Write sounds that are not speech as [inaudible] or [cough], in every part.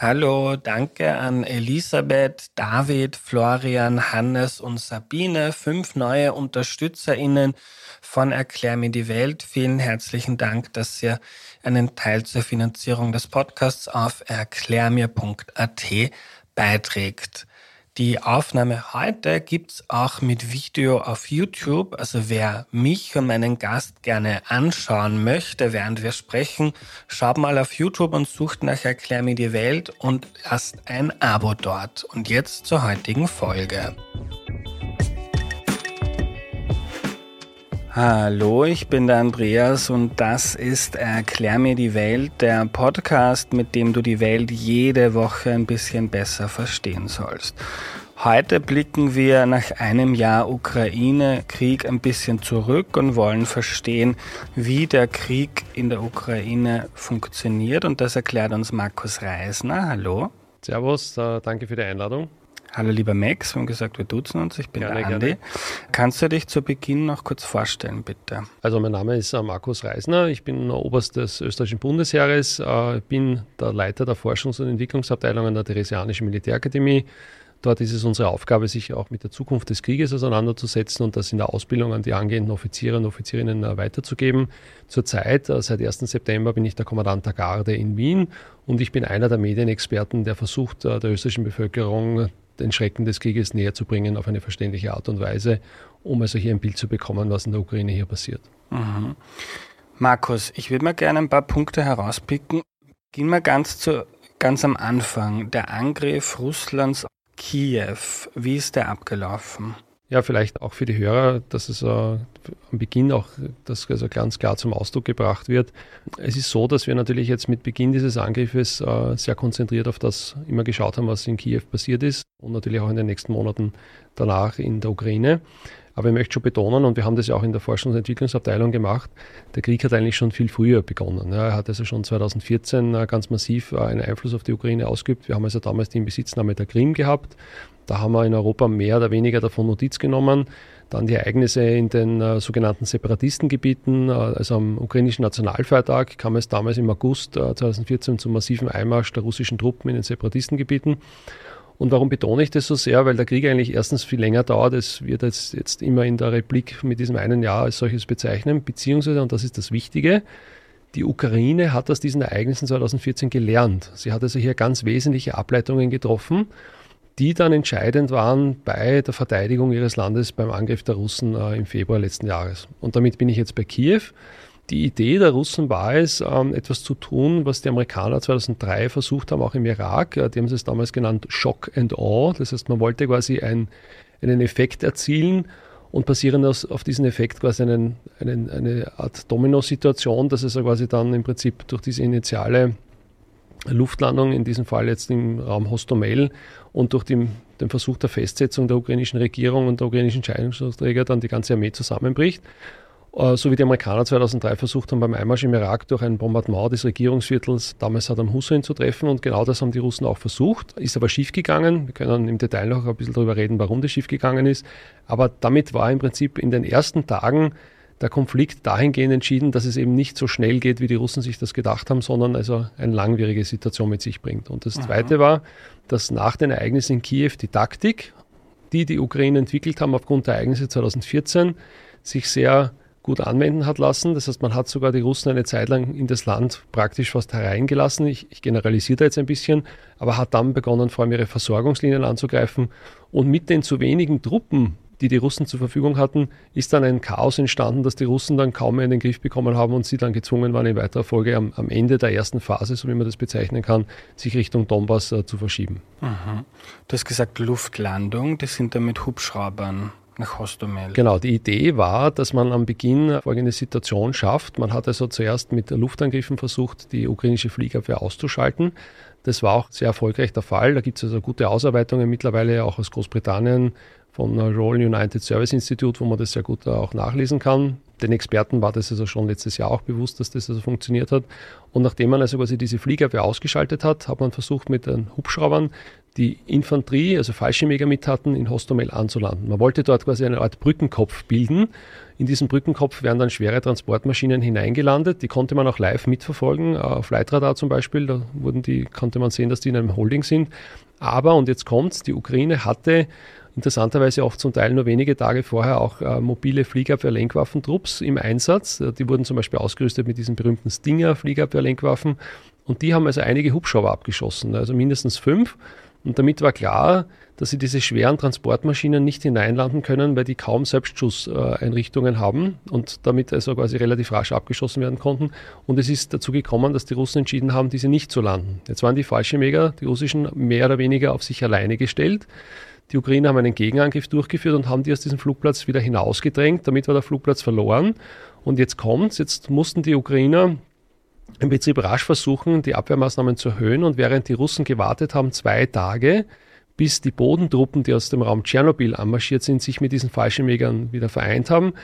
Hallo, danke an Elisabeth, David, Florian, Hannes und Sabine, fünf neue UnterstützerInnen von Erklär mir die Welt. Vielen herzlichen Dank, dass ihr einen Teil zur Finanzierung des Podcasts auf erklärmir.at beiträgt. Die Aufnahme heute gibt's auch mit Video auf YouTube. Also wer mich und meinen Gast gerne anschauen möchte, während wir sprechen, schaut mal auf YouTube und sucht nach Erklär mir die Welt und lasst ein Abo dort. Und jetzt zur heutigen Folge. Hallo, ich bin der Andreas und das ist Erklär mir die Welt, der Podcast, mit dem du die Welt jede Woche ein bisschen besser verstehen sollst. Heute blicken wir nach einem Jahr Ukraine-Krieg ein bisschen zurück und wollen verstehen, wie der Krieg in der Ukraine funktioniert. Und das erklärt uns Markus Reisner. Hallo. Servus, danke für die Einladung. Hallo lieber Max, wir haben gesagt, wir duzen uns. Ich bin gerne, der Andi. Gerne. Kannst du dich zu Beginn noch kurz vorstellen, bitte? Also mein Name ist äh, Markus Reisner, ich bin Oberst des österreichischen Bundesheeres, äh, bin der Leiter der Forschungs- und Entwicklungsabteilung an der Theresianischen Militärakademie. Dort ist es unsere Aufgabe, sich auch mit der Zukunft des Krieges auseinanderzusetzen und das in der Ausbildung an die angehenden Offiziere und Offizierinnen äh, weiterzugeben. Zurzeit, seit 1. September, bin ich der Kommandant der Garde in Wien und ich bin einer der Medienexperten, der versucht, der österreichischen Bevölkerung den Schrecken des Krieges näher zu bringen auf eine verständliche Art und Weise, um also hier ein Bild zu bekommen, was in der Ukraine hier passiert. Mhm. Markus, ich würde mal gerne ein paar Punkte herauspicken. Gehen wir ganz zu, ganz am Anfang. Der Angriff Russlands auf Kiew. Wie ist der abgelaufen? Ja, vielleicht auch für die Hörer, dass es äh, am Beginn auch das also ganz klar zum Ausdruck gebracht wird. Es ist so, dass wir natürlich jetzt mit Beginn dieses Angriffes äh, sehr konzentriert auf das immer geschaut haben, was in Kiew passiert ist und natürlich auch in den nächsten Monaten danach in der Ukraine. Aber ich möchte schon betonen, und wir haben das ja auch in der Forschungs- und Entwicklungsabteilung gemacht, der Krieg hat eigentlich schon viel früher begonnen. er hat also schon 2014 äh, ganz massiv äh, einen Einfluss auf die Ukraine ausgeübt. Wir haben also damals die Inbesitznahme der Krim gehabt. Da haben wir in Europa mehr oder weniger davon Notiz genommen. Dann die Ereignisse in den äh, sogenannten Separatistengebieten, äh, also am ukrainischen Nationalfeiertag kam es damals im August äh, 2014 zum massiven Einmarsch der russischen Truppen in den Separatistengebieten. Und warum betone ich das so sehr? Weil der Krieg eigentlich erstens viel länger dauert. Es wird jetzt, jetzt immer in der Replik mit diesem einen Jahr als solches bezeichnen. Beziehungsweise, und das ist das Wichtige, die Ukraine hat aus diesen Ereignissen 2014 gelernt. Sie hat also hier ganz wesentliche Ableitungen getroffen, die dann entscheidend waren bei der Verteidigung ihres Landes beim Angriff der Russen äh, im Februar letzten Jahres. Und damit bin ich jetzt bei Kiew. Die Idee der Russen war es, ähm, etwas zu tun, was die Amerikaner 2003 versucht haben, auch im Irak. Äh, die haben es damals genannt Shock and Awe. Das heißt, man wollte quasi ein, einen Effekt erzielen und basierend auf diesen Effekt quasi einen, einen, eine Art Domino-Situation, dass es quasi dann im Prinzip durch diese initiale Luftlandung, in diesem Fall jetzt im Raum Hostomel und durch den, den Versuch der Festsetzung der ukrainischen Regierung und der ukrainischen Entscheidungsträger dann die ganze Armee zusammenbricht. Äh, so wie die Amerikaner 2003 versucht haben, beim Einmarsch im Irak durch ein Bombardement des Regierungsviertels damals Saddam Hussein zu treffen. Und genau das haben die Russen auch versucht. Ist aber schiefgegangen. Wir können im Detail noch ein bisschen darüber reden, warum das schiefgegangen ist. Aber damit war im Prinzip in den ersten Tagen der Konflikt dahingehend entschieden, dass es eben nicht so schnell geht, wie die Russen sich das gedacht haben, sondern also eine langwierige Situation mit sich bringt. Und das Aha. Zweite war, dass nach den Ereignissen in Kiew die Taktik, die die Ukraine entwickelt haben aufgrund der Ereignisse 2014, sich sehr gut anwenden hat lassen. Das heißt, man hat sogar die Russen eine Zeit lang in das Land praktisch fast hereingelassen. Ich, ich generalisiere da jetzt ein bisschen, aber hat dann begonnen, vor allem ihre Versorgungslinien anzugreifen. Und mit den zu wenigen Truppen, die die Russen zur Verfügung hatten, ist dann ein Chaos entstanden, das die Russen dann kaum mehr in den Griff bekommen haben und sie dann gezwungen waren, in weiterer Folge am, am Ende der ersten Phase, so wie man das bezeichnen kann, sich Richtung Donbass äh, zu verschieben. Mhm. Du hast gesagt Luftlandung, das sind dann mit Hubschraubern nach Hostomel. Genau, die Idee war, dass man am Beginn folgende Situation schafft. Man hat also zuerst mit Luftangriffen versucht, die ukrainische Fliegerwehr auszuschalten. Das war auch sehr erfolgreich der Fall. Da gibt es also gute Ausarbeitungen mittlerweile auch aus Großbritannien von Royal United Service Institute, wo man das sehr gut auch nachlesen kann. Den Experten war das also schon letztes Jahr auch bewusst, dass das also funktioniert hat. Und nachdem man also quasi diese Fliegerwehr ausgeschaltet hat, hat man versucht mit den Hubschraubern die Infanterie, also Fallschirmjäger mit hatten, in Hostomel anzulanden. Man wollte dort quasi eine Art Brückenkopf bilden. In diesen Brückenkopf werden dann schwere Transportmaschinen hineingelandet. Die konnte man auch live mitverfolgen, äh, auf Leitradar zum Beispiel. Da wurden die, konnte man sehen, dass die in einem Holding sind. Aber, und jetzt kommt's, die Ukraine hatte interessanterweise auch zum Teil nur wenige Tage vorher auch äh, mobile Fliegerabwehr-Lenkwaffentrupps im Einsatz. Äh, die wurden zum Beispiel ausgerüstet mit diesen berühmten Stinger-Fliegerabwehr-Lenkwaffen. Und die haben also einige Hubschrauber abgeschossen, also mindestens fünf. Und damit war klar, dass sie diese schweren Transportmaschinen nicht hineinlanden können, weil die kaum Selbstschusseinrichtungen haben und damit also quasi relativ rasch abgeschossen werden konnten. Und es ist dazu gekommen, dass die Russen entschieden haben, diese nicht zu landen. Jetzt waren die Fallschirmjäger, die russischen, mehr oder weniger auf sich alleine gestellt. Die Ukrainer haben einen Gegenangriff durchgeführt und haben die aus diesem Flugplatz wieder hinausgedrängt. Damit war der Flugplatz verloren. Und jetzt kommt's. Jetzt mussten die Ukrainer im Prinzip rasch versuchen, die Abwehrmaßnahmen zu erhöhen. Und während die Russen gewartet haben, zwei Tage, bis die Bodentruppen, die aus dem Raum Tschernobyl anmarschiert sind, sich mit diesen Fallschirmjägern wieder vereint haben,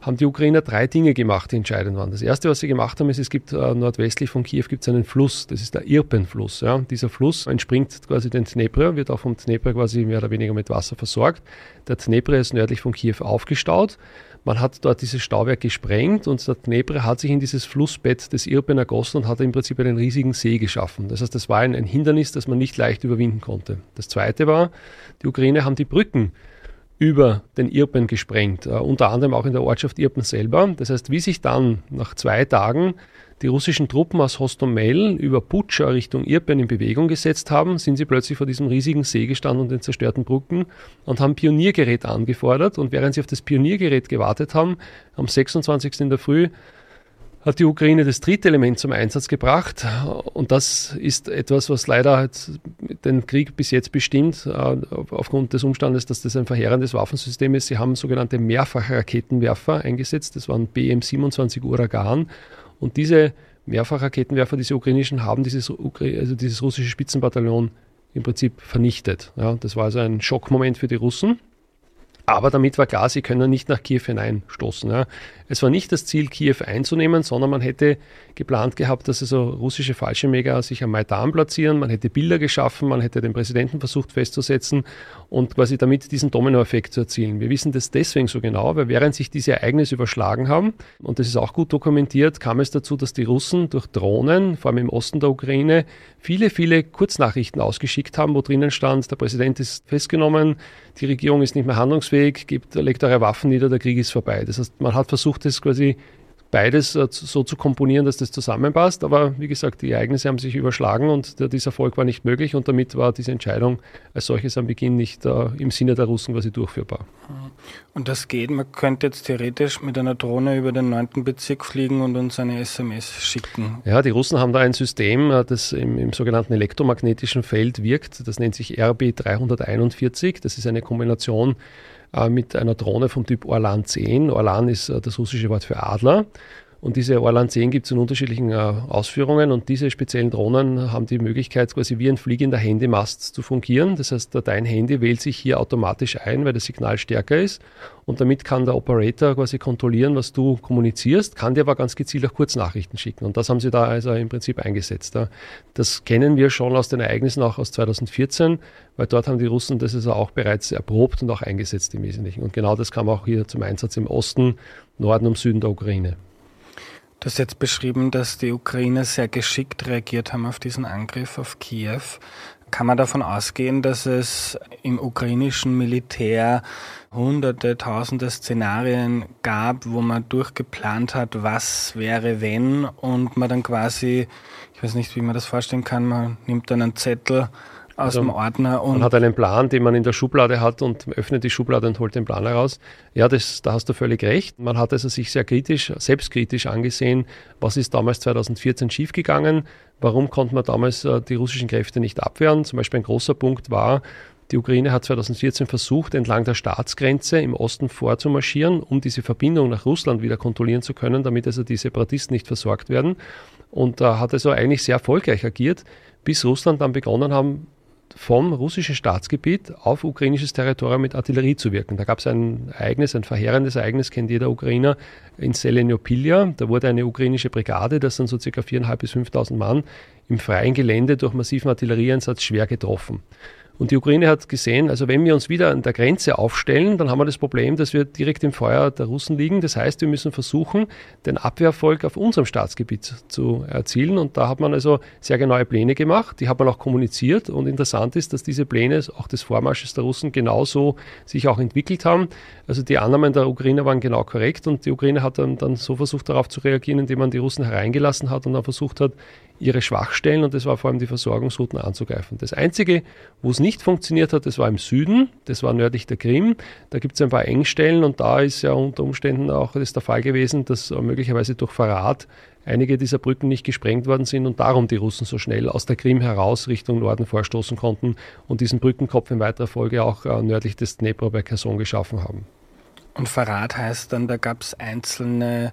haben die Ukrainer drei Dinge gemacht, die entscheidend waren. Das erste, was sie gemacht haben, ist, es gibt äh, nordwestlich von Kiew gibt einen Fluss, das ist der Irpen-Fluss. Ja. Dieser Fluss entspringt quasi den Dnepr, wird auch vom Dnepr quasi mehr oder weniger mit Wasser versorgt. Der Dnepr ist nördlich von Kiew aufgestaut. Man hat dort dieses Stauwerk gesprengt und der Dnepr hat sich in dieses Flussbett des Irpen ergossen und hat im Prinzip einen riesigen See geschaffen. Das heißt, das war ein, ein Hindernis, das man nicht leicht überwinden konnte. Das zweite war, die Ukraine haben die Brücken über den Irpen gesprengt, äh, unter anderem auch in der Ortschaft Irpen selber. Das heißt, wie sich dann nach zwei Tagen die russischen Truppen aus Hostomel über Putscha Richtung Irpen in Bewegung gesetzt haben, sind sie plötzlich vor diesem riesigen See gestanden und den zerstörten Brücken und haben Pioniergerät angefordert. Und während sie auf das Pioniergerät gewartet haben, am 26. in der Früh hat die Ukraine das dritte Element zum Einsatz gebracht. Und das ist etwas, was leider den Krieg bis jetzt bestimmt, äh, aufgrund des Umstandes, dass das ein verheerendes Waffensystem ist. Sie haben sogenannte Mehrfachraketenwerfer eingesetzt. Das waren BM-27 Uragan. Und diese Mehrfachraketenwerfer, diese ukrainischen, haben dieses, also dieses russische Spitzenbataillon im Prinzip vernichtet. Ja, das war also ein Schockmoment für die Russen. Aber damit war klar, sie können nicht nach Kiew hineinstoßen. Ja. Es war nicht das Ziel, Kiew einzunehmen, sondern man hätte geplant gehabt, dass also russische Fallschirmjäger sich am Maidan platzieren. Man hätte Bilder geschaffen, man hätte den Präsidenten versucht festzusetzen und quasi damit diesen Dominoeffekt zu erzielen. Wir wissen das deswegen so genau, weil während sich diese Ereignisse überschlagen haben, und das ist auch gut dokumentiert, kam es dazu, dass die Russen durch Drohnen, vor allem im Osten der Ukraine, viele, viele Kurznachrichten ausgeschickt haben, wo drinnen stand, der Präsident ist festgenommen, die Regierung ist nicht mehr handlungsfähig, gibt, legt eure Waffen nieder, der Krieg ist vorbei. Das heißt, man hat versucht, das quasi beides äh, so zu komponieren, dass das zusammenpasst. Aber wie gesagt, die Ereignisse haben sich überschlagen und der, dieser Erfolg war nicht möglich und damit war diese Entscheidung als solches am Beginn nicht uh, im Sinne der Russen quasi durchführbar. Und das geht, man könnte jetzt theoretisch mit einer Drohne über den 9. Bezirk fliegen und uns eine SMS schicken. Ja, die Russen haben da ein System, äh, das im, im sogenannten elektromagnetischen Feld wirkt. Das nennt sich RB 341. Das ist eine Kombination mit einer Drohne vom Typ Orlan 10. Orlan ist äh, das russische Wort für Adler. Und diese Orlan 10 gibt es in unterschiedlichen äh, Ausführungen und diese speziellen Drohnen haben die Möglichkeit, quasi wie ein fliegender Handymast zu fungieren. Das heißt, dein Handy wählt sich hier automatisch ein, weil das Signal stärker ist und damit kann der Operator quasi kontrollieren, was du kommunizierst, kann dir aber ganz gezielt auch Kurznachrichten schicken. Und das haben sie da also im Prinzip eingesetzt. Das kennen wir schon aus den Ereignissen auch aus 2014, weil dort haben die Russen das also auch bereits erprobt und auch eingesetzt im Wesentlichen. Und genau das kam auch hier zum Einsatz im Osten, Norden und Süden der Ukraine. Du hast jetzt beschrieben, dass die Ukrainer sehr geschickt reagiert haben auf diesen Angriff auf Kiew. Kann man davon ausgehen, dass es im ukrainischen Militär hunderte, tausende Szenarien gab, wo man durchgeplant hat, was wäre wenn und man dann quasi, ich weiß nicht, wie man das vorstellen kann, man nimmt dann einen Zettel aus also, dem Ordner. Und man hat einen Plan, den man in der Schublade hat und öffnet die Schublade und holt den Plan heraus. Ja, das, da hast du völlig recht. Man hat also sich sehr kritisch, selbstkritisch angesehen, was ist damals 2014 schiefgegangen, warum konnte man damals äh, die russischen Kräfte nicht abwehren. Zum Beispiel ein großer Punkt war, die Ukraine hat 2014 versucht, entlang der Staatsgrenze im Osten vorzumarschieren, um diese Verbindung nach Russland wieder kontrollieren zu können, damit also die Separatisten nicht versorgt werden. Und da hat also eigentlich sehr erfolgreich agiert, bis Russland dann begonnen haben, vom russischen Staatsgebiet auf ukrainisches Territorium mit Artillerie zu wirken. Da gab es ein Ereignis, ein verheerendes Ereignis, kennt jeder Ukrainer, in Selenopilja. Da wurde eine ukrainische Brigade, das sind so circa 4.500 bis 5.000 Mann, im freien Gelände durch massiven Artillerieeinsatz schwer getroffen. Und die Ukraine hat gesehen, also wenn wir uns wieder an der Grenze aufstellen, dann haben wir das Problem, dass wir direkt im Feuer der Russen liegen. Das heißt, wir müssen versuchen, den Abwehrerfolg auf unserem Staatsgebiet zu erzielen. Und da hat man also sehr genaue Pläne gemacht. Die hat man auch kommuniziert. Und interessant ist, dass diese Pläne auch des Vormarsches der Russen genauso sich auch entwickelt haben. Also die Annahmen der Ukrainer waren genau korrekt. Und die Ukraine hat dann, dann so versucht, darauf zu reagieren, indem man die Russen hereingelassen hat und dann versucht hat, ihre Schwachstellen, und das war vor allem die Versorgungsrouten anzugreifen. Das Einzige, wo es nicht funktioniert hat, das war im Süden, das war nördlich der Krim. Da gibt es ein paar Engstellen und da ist ja unter Umständen auch das der Fall gewesen, dass möglicherweise durch Verrat einige dieser Brücken nicht gesprengt worden sind und darum die Russen so schnell aus der Krim heraus Richtung Norden vorstoßen konnten und diesen Brückenkopf in weiterer Folge auch äh, nördlich des Dnepr bei Kherson geschaffen haben. Und Verrat heißt dann, da gab es einzelne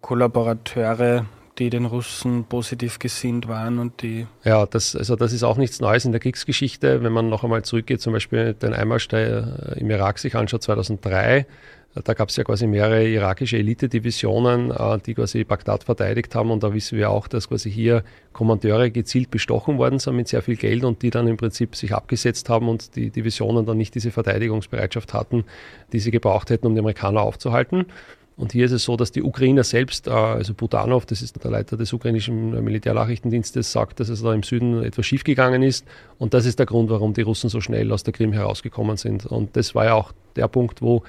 Kollaborateure, die den Russen positiv gesinnt waren und die. Ja, das, also das ist auch nichts Neues in der Kriegsgeschichte. Wenn man noch einmal zurückgeht, zum Beispiel den Einmarsch der, im Irak sich anschaut, 2003, da gab es ja quasi mehrere irakische Elite-Divisionen, äh, die quasi Bagdad verteidigt haben. Und da wissen wir auch, dass quasi hier Kommandeure gezielt bestochen worden sind mit sehr viel Geld und die dann im Prinzip sich abgesetzt haben und die Divisionen dann nicht diese Verteidigungsbereitschaft hatten, die sie gebraucht hätten, um die Amerikaner aufzuhalten. Und hier ist es so, dass die Ukrainer selbst, äh, also Budanov, das ist der Leiter des ukrainischen Militärnachrichtendienstes, sagt, dass es da im Süden etwas schiefgegangen ist. Und das ist der Grund, warum die Russen so schnell aus der Krim herausgekommen sind. Und das war ja auch der Punkt, wo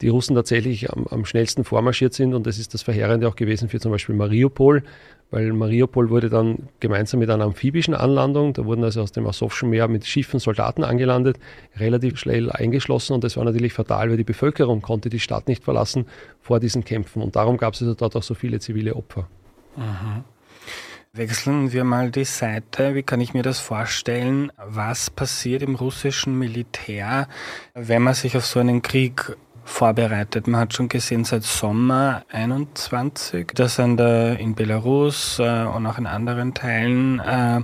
die Russen tatsächlich am, am schnellsten vormarschiert sind. Und das ist das Verheerende auch gewesen für zum Beispiel Mariupol, weil Mariupol wurde dann gemeinsam mit einer amphibischen Anlandung, da wurden also aus dem Asowschen Meer mit Schiffen Soldaten angelandet, relativ schnell eingeschlossen und das war natürlich fatal, weil die Bevölkerung konnte die Stadt nicht verlassen vor diesen Kämpfen und darum gab es also dort auch so viele zivile Opfer. Mhm. Wechseln wir mal die Seite. Wie kann ich mir das vorstellen? Was passiert im russischen Militär, wenn man sich auf so einen Krieg vorbereitet. Man hat schon gesehen, seit Sommer 21, dass an der, in Belarus äh, und auch in anderen Teilen äh,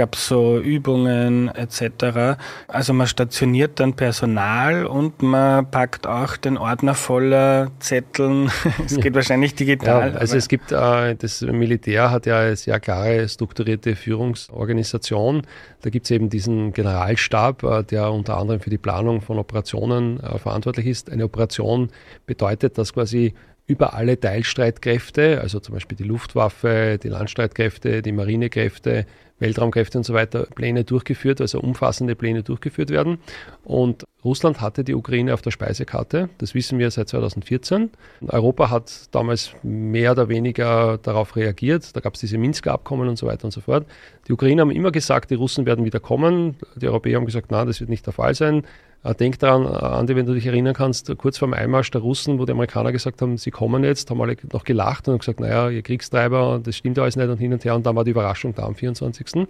gab es so Übungen etc. Also man stationiert dann Personal und man packt auch den Ordner voller Zetteln. [laughs] es geht wahrscheinlich digital. Ja, also es gibt, äh, das Militär hat ja eine sehr klare, strukturierte Führungsorganisation. Da gibt es eben diesen Generalstab, äh, der unter anderem für die Planung von Operationen äh, verantwortlich ist. Eine Operation bedeutet, dass quasi über alle Teilstreitkräfte, also zum Beispiel die Luftwaffe, die Landstreitkräfte, die Marinekräfte, Weltraumkräfte und so weiter Pläne durchgeführt, also umfassende Pläne durchgeführt werden. Und Russland hatte die Ukraine auf der Speisekarte, das wissen wir seit 2014. Europa hat damals mehr oder weniger darauf reagiert, da gab es diese Minsker Abkommen und so weiter und so fort. Die Ukrainer haben immer gesagt, die Russen werden wieder kommen. Die Europäer haben gesagt, nein, das wird nicht der Fall sein. Äh, denk daran, äh, Andi, wenn du dich erinnern kannst, kurz vor dem Einmarsch der Russen, wo die Amerikaner gesagt haben, sie kommen jetzt, haben alle noch gelacht und gesagt, naja, ihr Kriegstreiber, das stimmt alles nicht und hin und her. Und dann war die Überraschung da am 24.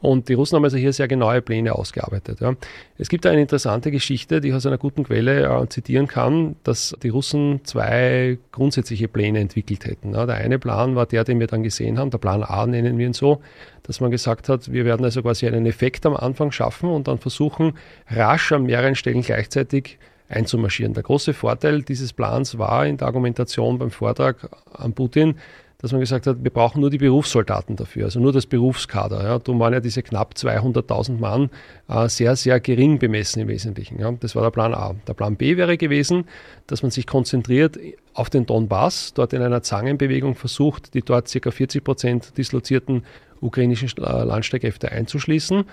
Und die Russen haben also hier sehr genaue Pläne ausgearbeitet. Ja. Es gibt eine interessante Geschichte, die ich aus einer guten Quelle äh, zitieren kann, dass die Russen zwei grundsätzliche Pläne entwickelt hätten. Ja. Der eine Plan war der, den wir dann gesehen haben, der Plan A nennen wir ihn so, dass man gesagt hat, wir werden also quasi einen Effekt am Anfang schaffen und dann versuchen, rasch an mehreren Stellen gleichzeitig einzumarschieren. Der große Vorteil dieses Plans war in der Argumentation beim Vortrag an Putin, dass man gesagt hat, wir brauchen nur die Berufssoldaten dafür, also nur das Berufskader. Ja. Darum waren ja diese knapp 200.000 Mann äh, sehr, sehr gering bemessen im Wesentlichen. Ja. Das war der Plan A. Der Plan B wäre gewesen, dass man sich konzentriert auf den Donbass, dort in einer Zangenbewegung versucht, die dort ca. 40 Prozent dislozierten ukrainischen äh, Landstreitkräfte einzuschließen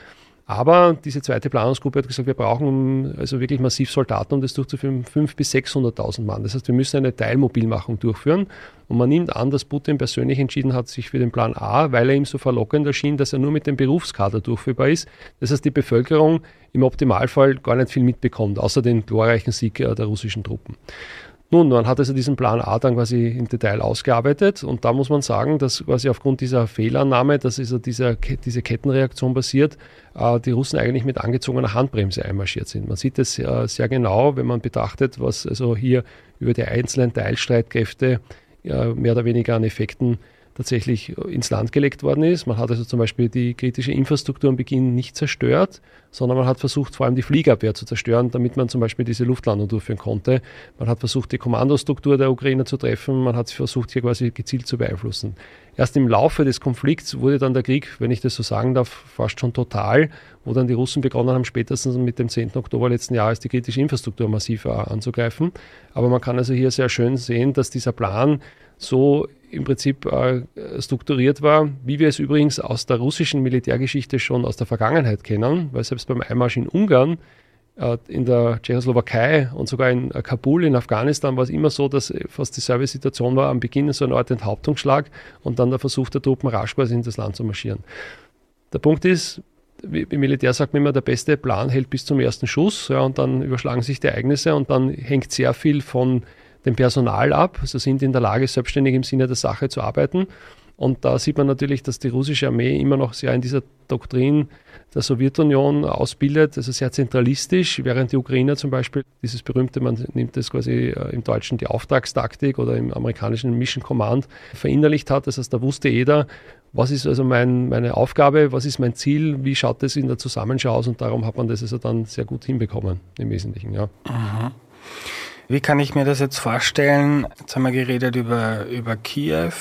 aber diese zweite Planungsgruppe hat gesagt, wir brauchen also wirklich massiv Soldaten, um das durchzuführen, 500.000 bis 600.000 Mann. Das heißt, wir müssen eine Teilmobilmachung durchführen. Und man nimmt an, dass Putin persönlich entschieden hat, sich für den Plan A, weil er ihm so verlockend erschien, dass er nur mit dem Berufskader durchführbar ist. Das heißt, die Bevölkerung im Optimalfall gar nicht viel mitbekommt, außer den glorreichen Sieg der russischen Truppen. Nun, man hat also diesen Plan A dann quasi im Detail ausgearbeitet und da muss man sagen, dass quasi aufgrund dieser Fehlannahme, dass also dieser, diese Kettenreaktion passiert, äh, die Russen eigentlich mit angezogener Handbremse einmarschiert sind. Man sieht es sehr, sehr genau, wenn man betrachtet, was also hier über die einzelnen Teilstreitkräfte mehr oder weniger an Effekten tatsächlich ins Land gelegt worden ist. Man hat also zum Beispiel die kritische Infrastruktur am Beginn nicht zerstört, sondern man hat versucht, vor allem die Fliegerabwehr zu zerstören, damit man zum Beispiel diese Luftlandung durchführen konnte. Man hat versucht, die Kommandostruktur der Ukrainer zu treffen. Man hat versucht, hier quasi gezielt zu beeinflussen. Erst im Laufe des Konflikts wurde dann der Krieg, wenn ich das so sagen darf, fast schon total, wo dann die Russen begonnen haben, spätestens mit dem 10. Oktober letzten Jahres die kritische Infrastruktur massiv anzugreifen. Aber man kann also hier sehr schön sehen, dass dieser Plan so im Prinzip äh, strukturiert war, wie wir es übrigens aus der russischen Militärgeschichte schon aus der Vergangenheit kennen, weil selbst beim Einmarsch in Ungarn, äh, in der Tschechoslowakei und sogar in äh, Kabul in Afghanistan war es immer so, dass fast dieselbe Situation war, am Beginn so eine Art Enthauptungsschlag und dann der Versuch der Truppen rasch quasi in das Land zu marschieren. Der Punkt ist, im Militär sagt man immer, der beste Plan hält bis zum ersten Schuss ja, und dann überschlagen sich die Ereignisse und dann hängt sehr viel von dem Personal ab. Sie sind in der Lage, selbstständig im Sinne der Sache zu arbeiten. Und da sieht man natürlich, dass die russische Armee immer noch sehr in dieser Doktrin der Sowjetunion ausbildet, also sehr zentralistisch, während die Ukrainer zum Beispiel dieses berühmte, man nimmt das quasi äh, im Deutschen die Auftragstaktik oder im amerikanischen Mission Command verinnerlicht hat. Das heißt, da wusste jeder, was ist also mein, meine Aufgabe, was ist mein Ziel, wie schaut das in der Zusammenschau aus und darum hat man das also dann sehr gut hinbekommen im Wesentlichen. Ja. Mhm. Wie kann ich mir das jetzt vorstellen? Jetzt haben wir geredet über, über Kiew.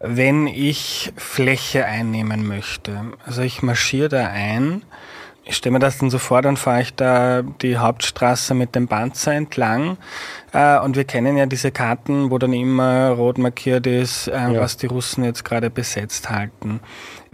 Wenn ich Fläche einnehmen möchte, also ich marschiere da ein, ich stelle mir das dann so vor, dann fahre ich da die Hauptstraße mit dem Panzer entlang. Äh, und wir kennen ja diese Karten, wo dann immer rot markiert ist, äh, ja. was die Russen jetzt gerade besetzt halten.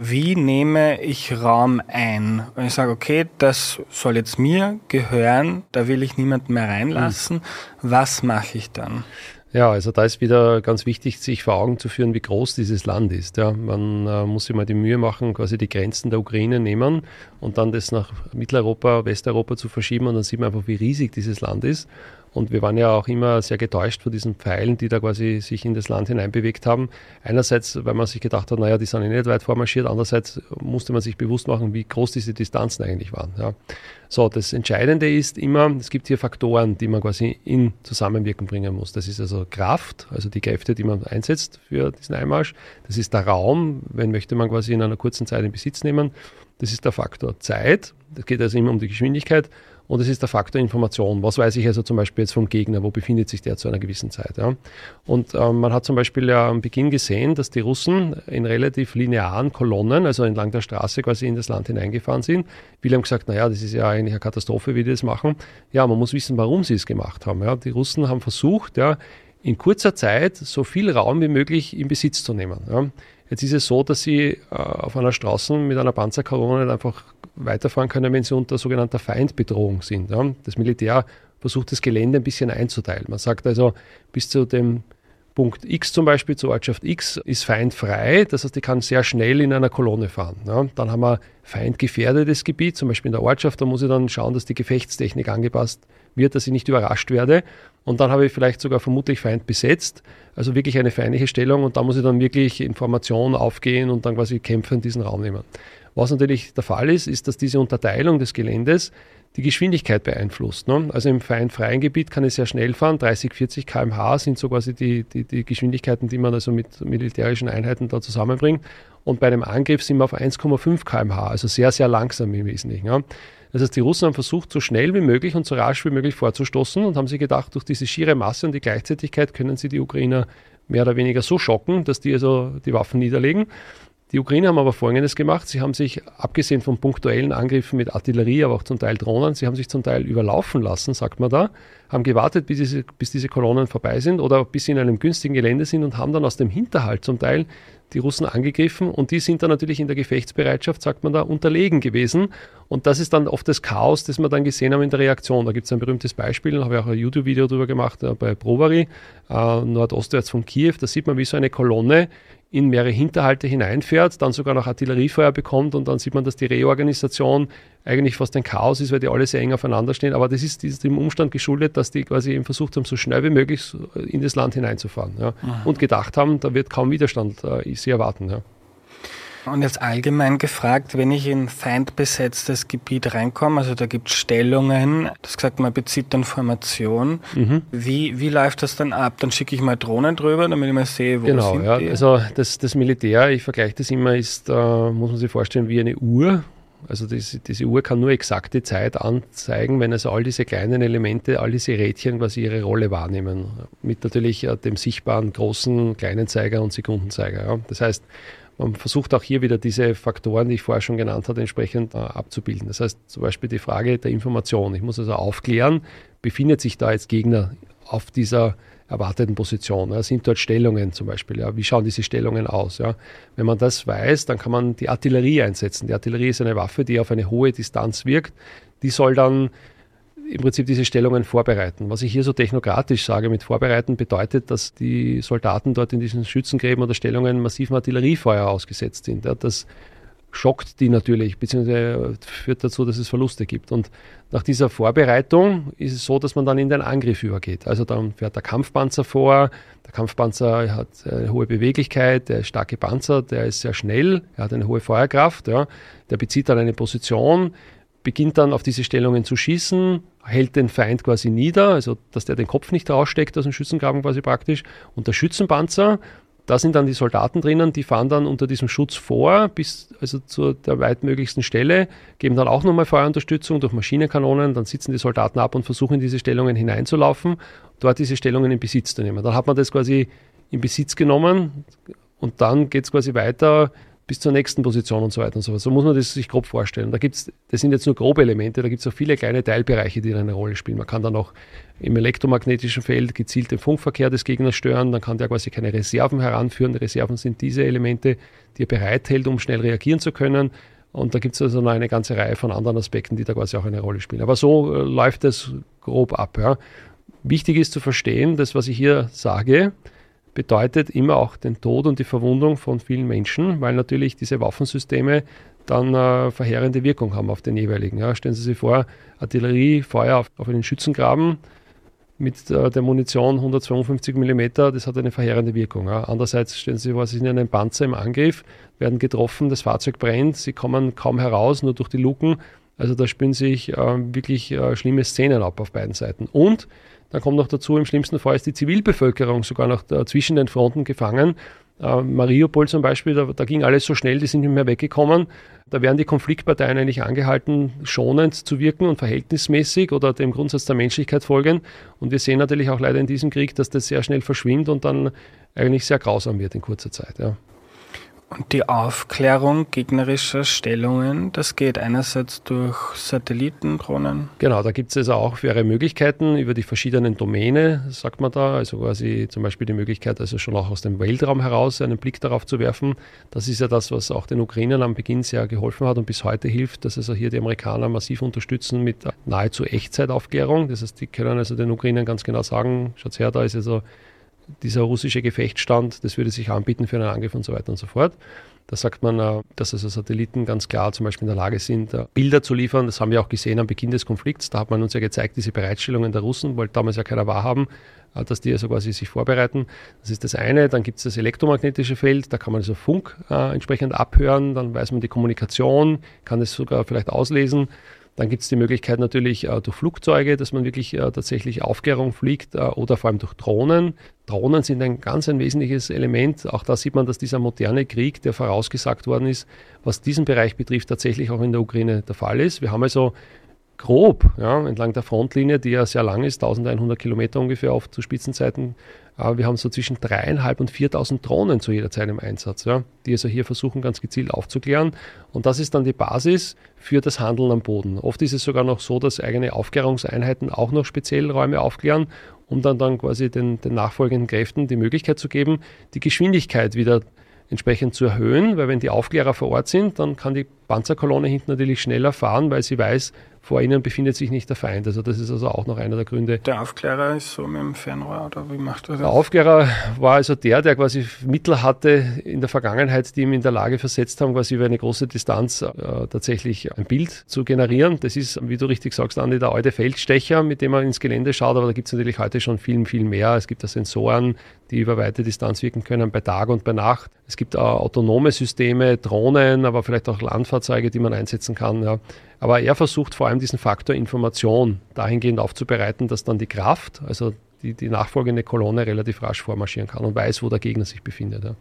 Wie nehme ich Raum ein? Und ich sage, okay, das soll jetzt mir gehören, da will ich niemanden mehr reinlassen. Mhm. Was mache ich dann? Ja, also da ist wieder ganz wichtig, sich vor Augen zu führen, wie groß dieses Land ist. Ja, man äh, muss sich mal die Mühe machen, quasi die Grenzen der Ukraine nehmen und dann das nach Mitteleuropa, Westeuropa zu verschieben und dann sieht man einfach, wie riesig dieses Land ist. Und wir waren ja auch immer sehr getäuscht von diesen Pfeilen, die da quasi sich in das Land hineinbewegt haben. Einerseits, weil man sich gedacht hat, naja, die sind ja nicht weit vormarschiert. Andererseits musste man sich bewusst machen, wie groß diese Distanzen eigentlich waren. Ja. So, das Entscheidende ist immer, es gibt hier Faktoren, die man quasi in Zusammenwirken bringen muss. Das ist also Kraft, also die Kräfte, die man einsetzt für diesen Einmarsch. Das ist der Raum, wenn möchte man quasi in einer kurzen Zeit in Besitz nehmen. Das ist der Faktor Zeit. Das geht also immer um die Geschwindigkeit. Und es ist der Faktor Information. Was weiß ich also zum Beispiel jetzt vom Gegner? Wo befindet sich der zu einer gewissen Zeit? Ja? Und ähm, man hat zum Beispiel ja am Beginn gesehen, dass die Russen in relativ linearen Kolonnen, also entlang der Straße quasi in das Land hineingefahren sind. Viele haben gesagt, naja, das ist ja eigentlich eine Katastrophe, wie die das machen. Ja, man muss wissen, warum sie es gemacht haben. Ja? Die Russen haben versucht, ja, in kurzer Zeit so viel Raum wie möglich in Besitz zu nehmen. Ja? Jetzt ist es so, dass sie äh, auf einer Straße mit einer Panzerkorone einfach weiterfahren können, wenn sie unter sogenannter Feindbedrohung sind. Ja. Das Militär versucht das Gelände ein bisschen einzuteilen. Man sagt also, bis zu dem Punkt X zum Beispiel, zur Ortschaft X, ist feindfrei. Das heißt, ich kann sehr schnell in einer Kolonne fahren. Ja. Dann haben wir feindgefährdetes Gebiet, zum Beispiel in der Ortschaft. Da muss ich dann schauen, dass die Gefechtstechnik angepasst wird, dass ich nicht überrascht werde. Und dann habe ich vielleicht sogar vermutlich Feind besetzt, also wirklich eine feindliche Stellung. Und da muss ich dann wirklich Informationen aufgehen und dann quasi Kämpfe in diesen Raum nehmen. Was natürlich der Fall ist, ist, dass diese Unterteilung des Geländes die Geschwindigkeit beeinflusst. Ne? Also im freien Gebiet kann ich sehr schnell fahren, 30, 40 km/h sind so quasi die, die, die Geschwindigkeiten, die man also mit militärischen Einheiten da zusammenbringt. Und bei einem Angriff sind wir auf 1,5 km/h, also sehr, sehr langsam im Wesentlichen. Ja? Das heißt, die Russen haben versucht, so schnell wie möglich und so rasch wie möglich vorzustoßen und haben sich gedacht, durch diese schiere Masse und die Gleichzeitigkeit können sie die Ukrainer mehr oder weniger so schocken, dass die also die Waffen niederlegen. Die Ukrainer haben aber Folgendes gemacht. Sie haben sich, abgesehen von punktuellen Angriffen mit Artillerie, aber auch zum Teil Drohnen, sie haben sich zum Teil überlaufen lassen, sagt man da, haben gewartet, bis diese, bis diese Kolonnen vorbei sind oder bis sie in einem günstigen Gelände sind und haben dann aus dem Hinterhalt zum Teil die Russen angegriffen und die sind dann natürlich in der Gefechtsbereitschaft, sagt man da, unterlegen gewesen. Und das ist dann oft das Chaos, das wir dann gesehen haben in der Reaktion. Da gibt es ein berühmtes Beispiel, da habe ich auch ein YouTube-Video darüber gemacht, äh, bei Brovary, äh, nordostwärts von Kiew. Da sieht man, wie so eine Kolonne in mehrere Hinterhalte hineinfährt, dann sogar noch Artilleriefeuer bekommt und dann sieht man, dass die Reorganisation eigentlich fast ein Chaos ist, weil die alle sehr eng aufeinander stehen. Aber das ist, dem Umstand geschuldet, dass die quasi eben versucht haben, so schnell wie möglich in das Land hineinzufahren. Ja. Und gedacht haben, da wird kaum Widerstand äh, sie erwarten. Ja. Und jetzt allgemein gefragt, wenn ich in feindbesetztes Gebiet reinkomme, also da gibt es Stellungen, das gesagt, man bezieht dann Formation. Mhm. Wie, wie läuft das dann ab? Dann schicke ich mal Drohnen drüber, damit ich mal sehe, wo genau, sind ja. die? Also das, das Militär, ich vergleiche das immer, ist, äh, muss man sich vorstellen, wie eine Uhr. Also diese, diese Uhr kann nur exakte Zeit anzeigen, wenn also all diese kleinen Elemente, all diese Rädchen quasi ihre Rolle wahrnehmen. Mit natürlich äh, dem sichtbaren großen kleinen Zeiger und Sekundenzeiger. Ja. Das heißt, man versucht auch hier wieder diese Faktoren, die ich vorher schon genannt habe, entsprechend äh, abzubilden. Das heißt zum Beispiel die Frage der Information. Ich muss also aufklären, befindet sich da jetzt Gegner auf dieser erwarteten Position? Ja? Sind dort Stellungen zum Beispiel? Ja? Wie schauen diese Stellungen aus? Ja? Wenn man das weiß, dann kann man die Artillerie einsetzen. Die Artillerie ist eine Waffe, die auf eine hohe Distanz wirkt. Die soll dann im Prinzip diese Stellungen vorbereiten. Was ich hier so technokratisch sage mit vorbereiten, bedeutet, dass die Soldaten dort in diesen Schützengräben oder Stellungen massiven Artilleriefeuer ausgesetzt sind. Das schockt die natürlich, beziehungsweise führt dazu, dass es Verluste gibt. Und nach dieser Vorbereitung ist es so, dass man dann in den Angriff übergeht. Also dann fährt der Kampfpanzer vor. Der Kampfpanzer hat eine hohe Beweglichkeit, der ist stark gepanzert, der ist sehr schnell, er hat eine hohe Feuerkraft. Ja. Der bezieht dann eine Position, beginnt dann auf diese Stellungen zu schießen, hält den Feind quasi nieder, also dass der den Kopf nicht raussteckt aus dem Schützengraben quasi praktisch. Und der Schützenpanzer, da sind dann die Soldaten drinnen, die fahren dann unter diesem Schutz vor, bis also zu der weitmöglichsten Stelle, geben dann auch nochmal Feuerunterstützung durch Maschinenkanonen, dann sitzen die Soldaten ab und versuchen in diese Stellungen hineinzulaufen, dort diese Stellungen in Besitz zu nehmen. Dann hat man das quasi in Besitz genommen und dann geht es quasi weiter bis zur nächsten Position und so weiter und so fort. So muss man das sich grob vorstellen. Da gibt's, das sind jetzt nur grobe Elemente, da gibt es auch viele kleine Teilbereiche, die eine Rolle spielen. Man kann dann auch im elektromagnetischen Feld gezielt den Funkverkehr des Gegners stören, dann kann der quasi keine Reserven heranführen. Reserven sind diese Elemente, die er bereithält, um schnell reagieren zu können. Und da gibt es also noch eine ganze Reihe von anderen Aspekten, die da quasi auch eine Rolle spielen. Aber so äh, läuft das grob ab. Ja. Wichtig ist zu verstehen, das, was ich hier sage, bedeutet immer auch den Tod und die Verwundung von vielen Menschen, weil natürlich diese Waffensysteme dann äh, verheerende Wirkung haben auf den jeweiligen. Ja. Stellen Sie sich vor, Artilleriefeuer auf, auf einen Schützengraben mit äh, der Munition 152 mm, das hat eine verheerende Wirkung. Ja. Andererseits stellen Sie sich vor, Sie sind in einem Panzer im Angriff, werden getroffen, das Fahrzeug brennt, Sie kommen kaum heraus, nur durch die Luken. Also da spielen sich äh, wirklich äh, schlimme Szenen ab auf beiden Seiten. Und dann kommt noch dazu, im schlimmsten Fall ist die Zivilbevölkerung sogar noch da, zwischen den Fronten gefangen. Äh, Mariupol zum Beispiel, da, da, ging alles so schnell, die sind nicht mehr weggekommen. Da werden die Konfliktparteien eigentlich angehalten, schonend zu wirken und verhältnismäßig oder dem Grundsatz der Menschlichkeit folgen. Und wir sehen natürlich auch leider in diesem Krieg, dass das sehr schnell verschwindet und dann eigentlich sehr grausam wird in kurzer Zeit. Ja. Und die Aufklärung gegnerischer Stellungen, das geht einerseits durch Satellitendrohnen. Genau, da gibt es also auch faire Möglichkeiten über die verschiedenen Domäne, sagt man da. Also quasi zum Beispiel die Möglichkeit, also schon auch aus dem Weltraum heraus einen Blick darauf zu werfen. Das ist ja das, was auch den Ukrainern am Beginn sehr geholfen hat und bis heute hilft, dass also hier die Amerikaner massiv unterstützen mit nahezu Echtzeitaufklärung. Das heißt, die können also den Ukrainern ganz genau sagen, schaut her, da ist also dieser russische Gefechtsstand, das würde sich anbieten für einen Angriff und so weiter und so fort. Da sagt man, äh, dass also Satelliten ganz klar zum Beispiel in der Lage sind, äh, Bilder zu liefern. Das haben wir auch gesehen am Beginn des Konflikts. Da hat man uns ja gezeigt, diese Bereitstellungen der Russen, wollte damals ja keiner wahrhaben, äh, dass die also quasi sich vorbereiten. Das ist das eine. Dann gibt es das elektromagnetische Feld, da kann man also Funk entsprechend abhören, dann weiß man die Kommunikation, kann es sogar vielleicht auslesen. Dann gibt es die Möglichkeit natürlich äh, durch Flugzeuge, dass man wirklich äh, tatsächlich Aufklärung fliegt äh, oder vor allem durch Drohnen. Drohnen sind ein ganz ein wesentliches Element. Auch da sieht man, dass dieser moderne Krieg, der vorausgesagt worden ist, was diesen Bereich betrifft, tatsächlich auch in der Ukraine der Fall ist. Wir haben also grob ja, entlang der Frontlinie, die ja sehr lang ist, 1100 Kilometer ungefähr oft zu Spitzenzeiten, wir haben so zwischen dreieinhalb und 4.000 Drohnen zu jeder Zeit im Einsatz, ja, die also hier versuchen, ganz gezielt aufzuklären. Und das ist dann die Basis für das Handeln am Boden. Oft ist es sogar noch so, dass eigene Aufklärungseinheiten auch noch speziell Räume aufklären, um dann, dann quasi den, den nachfolgenden Kräften die Möglichkeit zu geben, die Geschwindigkeit wieder entsprechend zu erhöhen, weil wenn die Aufklärer vor Ort sind, dann kann die Panzerkolonne hinten natürlich schneller fahren, weil sie weiß, vor ihnen befindet sich nicht der Feind. Also das ist also auch noch einer der Gründe. Der Aufklärer ist so mit dem Fernrohr oder wie macht er das? Der Aufklärer war also der, der quasi Mittel hatte in der Vergangenheit, die ihm in der Lage versetzt haben, quasi über eine große Distanz äh, tatsächlich ein Bild zu generieren. Das ist, wie du richtig sagst, Andi, der alte Feldstecher, mit dem man ins Gelände schaut, aber da gibt es natürlich heute schon viel, viel mehr. Es gibt da Sensoren, die über weite Distanz wirken können, bei Tag und bei Nacht. Es gibt auch autonome Systeme, Drohnen, aber vielleicht auch Landfahrzeuge, die man einsetzen kann. Ja. Aber er versucht vor allem diesen Faktor Information dahingehend aufzubereiten, dass dann die Kraft, also die, die nachfolgende Kolonne relativ rasch vormarschieren kann und weiß, wo der Gegner sich befindet. Ja.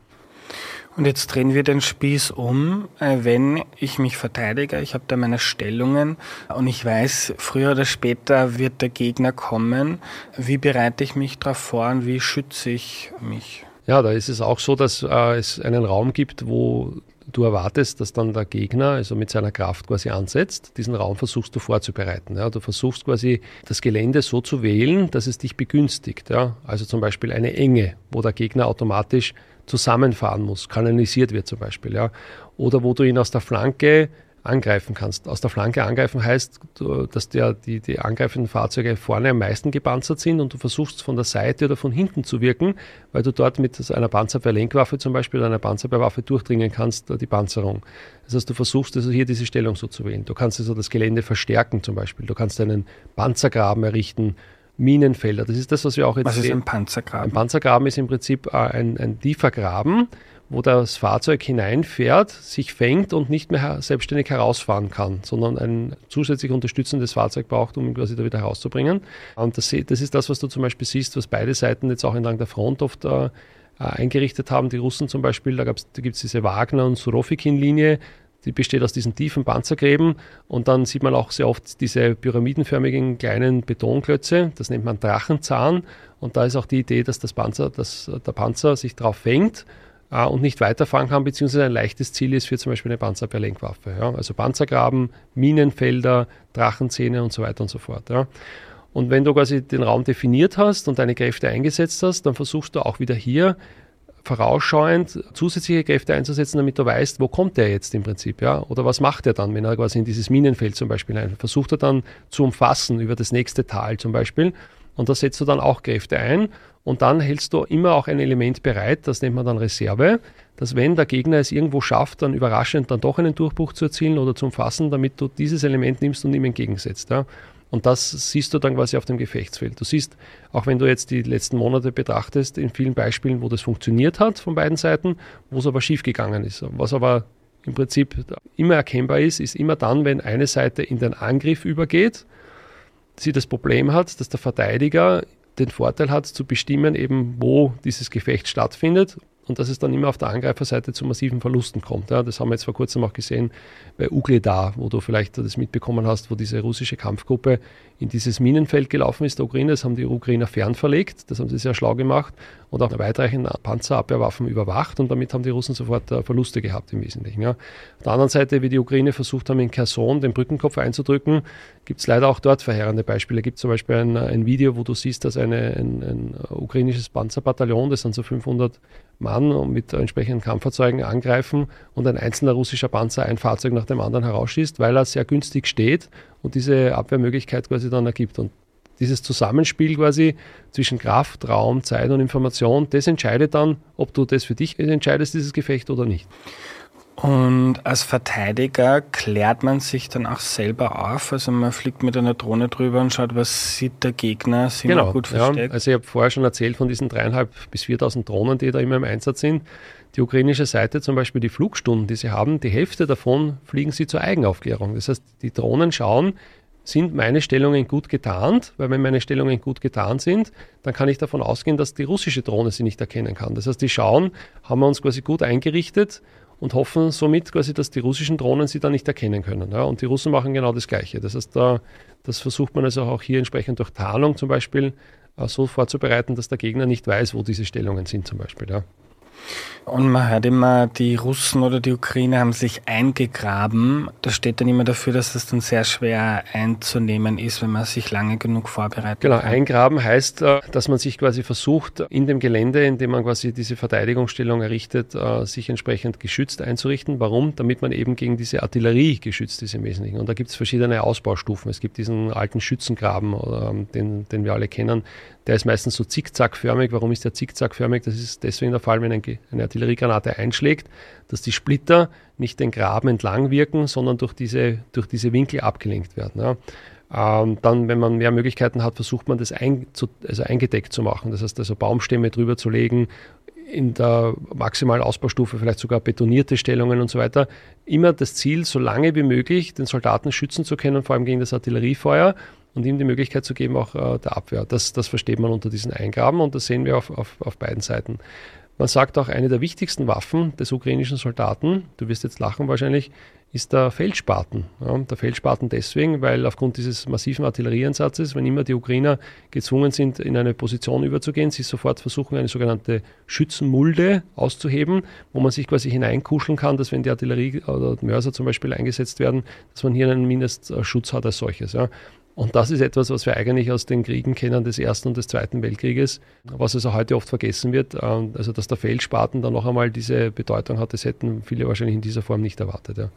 Und jetzt drehen wir den Spieß um, äh, wenn ich mich verteidige, ich habe da meine Stellungen und ich weiß, früher oder später wird der Gegner kommen. Wie bereite ich mich darauf vor und wie schütze ich mich? Ja, da ist es auch so, dass äh, es einen Raum gibt, wo du erwartest, dass dann der Gegner also mit seiner Kraft quasi ansetzt. Diesen Raum versuchst du vorzubereiten. Ja. Du versuchst quasi das Gelände so zu wählen, dass es dich begünstigt. Ja. Also zum Beispiel eine Enge, wo der Gegner automatisch zusammenfahren muss, kanalisiert wird zum Beispiel. Ja. Oder wo du ihn aus der Flanke angreifen kannst. Aus der Flanke angreifen heißt, dass der, die, die angreifenden Fahrzeuge vorne am meisten gepanzert sind und du versuchst von der Seite oder von hinten zu wirken, weil du dort mit einer Panzerwehrlenkwaffe zum Beispiel oder einer Panzerwehrwaffe durchdringen kannst, die Panzerung. Das heißt, du versuchst also hier diese Stellung so zu wählen. Du kannst also das Gelände verstärken zum Beispiel. Du kannst einen Panzergraben errichten, Minenfelder. Das ist das, was wir auch jetzt Was ist ein Panzergraben? Ein Panzergraben ist im Prinzip äh, ein, ein tiefer Graben, wo das Fahrzeug hineinfährt, sich fängt und nicht mehr selbstständig herausfahren kann, sondern ein zusätzlich unterstützendes Fahrzeug braucht, um ihn quasi da wieder herauszubringen. Und das, das ist das, was du zum Beispiel siehst, was beide Seiten jetzt auch entlang der Front oft äh, eingerichtet haben. Die Russen zum Beispiel, da, da gibt es diese Wagner- und Surovikin-Linie, die besteht aus diesen tiefen Panzergräben und dann sieht man auch sehr oft diese pyramidenförmigen kleinen Betonklötze, das nennt man Drachenzahn und da ist auch die Idee, dass das Panzer, dass der Panzer sich drauf fängt äh, und nicht weiterfahren kann, beziehungsweise ein leichtes Ziel ist für zum Beispiel eine Panzerperlenkwaffe. Ja? Also Panzergraben, Minenfelder, Drachenzähne und so weiter und so fort. Ja? Und wenn du quasi den Raum definiert hast und deine Kräfte eingesetzt hast, dann versuchst du auch wieder hier vorausschauend zusätzliche Kräfte einzusetzen, damit du weißt, wo kommt der jetzt im Prinzip, ja? Oder was macht er dann, wenn er quasi in dieses Minenfeld zum Beispiel ein? Versucht er dann zu umfassen über das nächste Tal zum Beispiel und da setzt du dann auch Kräfte ein und dann hältst du immer auch ein Element bereit, das nennt man dann Reserve, dass wenn der Gegner es irgendwo schafft, dann überraschend dann doch einen Durchbruch zu erzielen oder zu umfassen, damit du dieses Element nimmst und ihm entgegensetzt. Ja. Und das siehst du dann quasi auf dem Gefechtsfeld. Du siehst, auch wenn du jetzt die letzten Monate betrachtest, in vielen Beispielen, wo das funktioniert hat von beiden Seiten, wo es aber schiefgegangen ist. Was aber im Prinzip immer erkennbar ist, ist immer dann, wenn eine Seite in den Angriff übergeht, sie das Problem hat, dass der Verteidiger den Vorteil hat, zu bestimmen, eben wo dieses Gefecht stattfindet und dass es dann immer auf der Angreiferseite zu massiven Verlusten kommt. Ja, das haben wir jetzt vor kurzem auch gesehen bei Ugledar, wo du vielleicht das mitbekommen hast, wo diese russische Kampfgruppe in dieses Minenfeld gelaufen ist, der Ukraine. Das haben die Ukrainer fernverlegt, das haben sie sehr schlau gemacht und auch weitreichende Panzerabwehrwaffen überwacht und damit haben die Russen sofort äh, Verluste gehabt im Wesentlichen. Ja. Auf der anderen Seite, wie die Ukraine versucht haben, in Kherson den Brückenkopf einzudrücken, gibt es leider auch dort verheerende Beispiele. Es gibt zum Beispiel ein, ein, Video, wo du siehst, dass eine, ein, ein ukrainisches Panzerbataillon, das sind so 500 Mann mit entsprechenden Kampffahrzeugen angreifen und ein einzelner russischer Panzer ein Fahrzeug nach dem anderen herausschießt, weil er sehr günstig steht und diese Abwehrmöglichkeit quasi dann ergibt. Und dieses Zusammenspiel quasi zwischen Kraft, Raum, Zeit und Information, das entscheidet dann, ob du das für dich entscheidest, dieses Gefecht oder nicht. Und als Verteidiger klärt man sich dann auch selber auf. Also man fliegt mit einer Drohne drüber und schaut, was sieht der Gegner, sind genau, gut versteckt. Ja, also ich habe vorher schon erzählt von diesen dreieinhalb bis 4.000 Drohnen, die da immer im Einsatz sind. Die ukrainische Seite zum Beispiel die Flugstunden, die sie haben, die Hälfte davon fliegen sie zur Eigenaufklärung. Das heißt, die Drohnen schauen, sind meine Stellungen gut getarnt, weil wenn meine Stellungen gut getarnt sind, dann kann ich davon ausgehen, dass die russische Drohne sie nicht erkennen kann. Das heißt, die schauen, haben wir uns quasi gut eingerichtet und hoffen somit quasi, dass die russischen Drohnen sie dann nicht erkennen können. Ja, und die Russen machen genau das Gleiche. Das heißt, da, das versucht man also auch hier entsprechend durch Tarnung zum Beispiel äh, so vorzubereiten, dass der Gegner nicht weiß, wo diese Stellungen sind zum Beispiel. Ja. Und man hört immer, die Russen oder die Ukraine haben sich eingegraben. Das steht dann immer dafür, dass es dann sehr schwer einzunehmen ist, wenn man sich lange genug vorbereitet. Genau, eingraben heißt, äh, dass man sich quasi versucht, in dem Gelände, in dem man quasi diese Verteidigungsstellung errichtet, äh, sich entsprechend geschützt einzurichten. Warum? Damit man eben gegen diese Artillerie geschützt ist im Wesentlichen. Und da gibt es verschiedene Ausbaustufen. Es gibt diesen alten Schützengraben, ähm, den, den wir alle kennen. Der ist meistens so zickzackförmig. Warum ist der zickzackförmig? Das ist deswegen der Fall, wenn eine Artilleriegranate einschlägt, dass die Splitter nicht den Graben entlang wirken, sondern durch diese, durch diese Winkel abgelenkt werden. Ja. Ähm, dann, wenn man mehr Möglichkeiten hat, versucht man das ein, zu, also eingedeckt zu machen. Das heißt also Baumstämme drüber zu legen, in der maximalen Ausbaustufe vielleicht sogar betonierte Stellungen und so weiter. Immer das Ziel, so lange wie möglich den Soldaten schützen zu können, vor allem gegen das Artilleriefeuer und ihm die Möglichkeit zu geben, auch äh, der Abwehr. Das, das versteht man unter diesen Eingaben und das sehen wir auf, auf, auf beiden Seiten. Man sagt auch, eine der wichtigsten Waffen des ukrainischen Soldaten, du wirst jetzt lachen wahrscheinlich, ist der Feldspaten. Ja, der Feldspaten deswegen, weil aufgrund dieses massiven Artillerieeinsatzes, wenn immer die Ukrainer gezwungen sind, in eine Position überzugehen, sie sofort versuchen, eine sogenannte Schützenmulde auszuheben, wo man sich quasi hineinkuscheln kann, dass wenn die Artillerie oder Mörser zum Beispiel eingesetzt werden, dass man hier einen Mindestschutz hat als solches. Ja. Und das ist etwas, was wir eigentlich aus den Kriegen kennen, des Ersten und des Zweiten Weltkrieges, was also heute oft vergessen wird. Also, dass der Feldspaten dann noch einmal diese Bedeutung hat, das hätten viele wahrscheinlich in dieser Form nicht erwartet. Ja.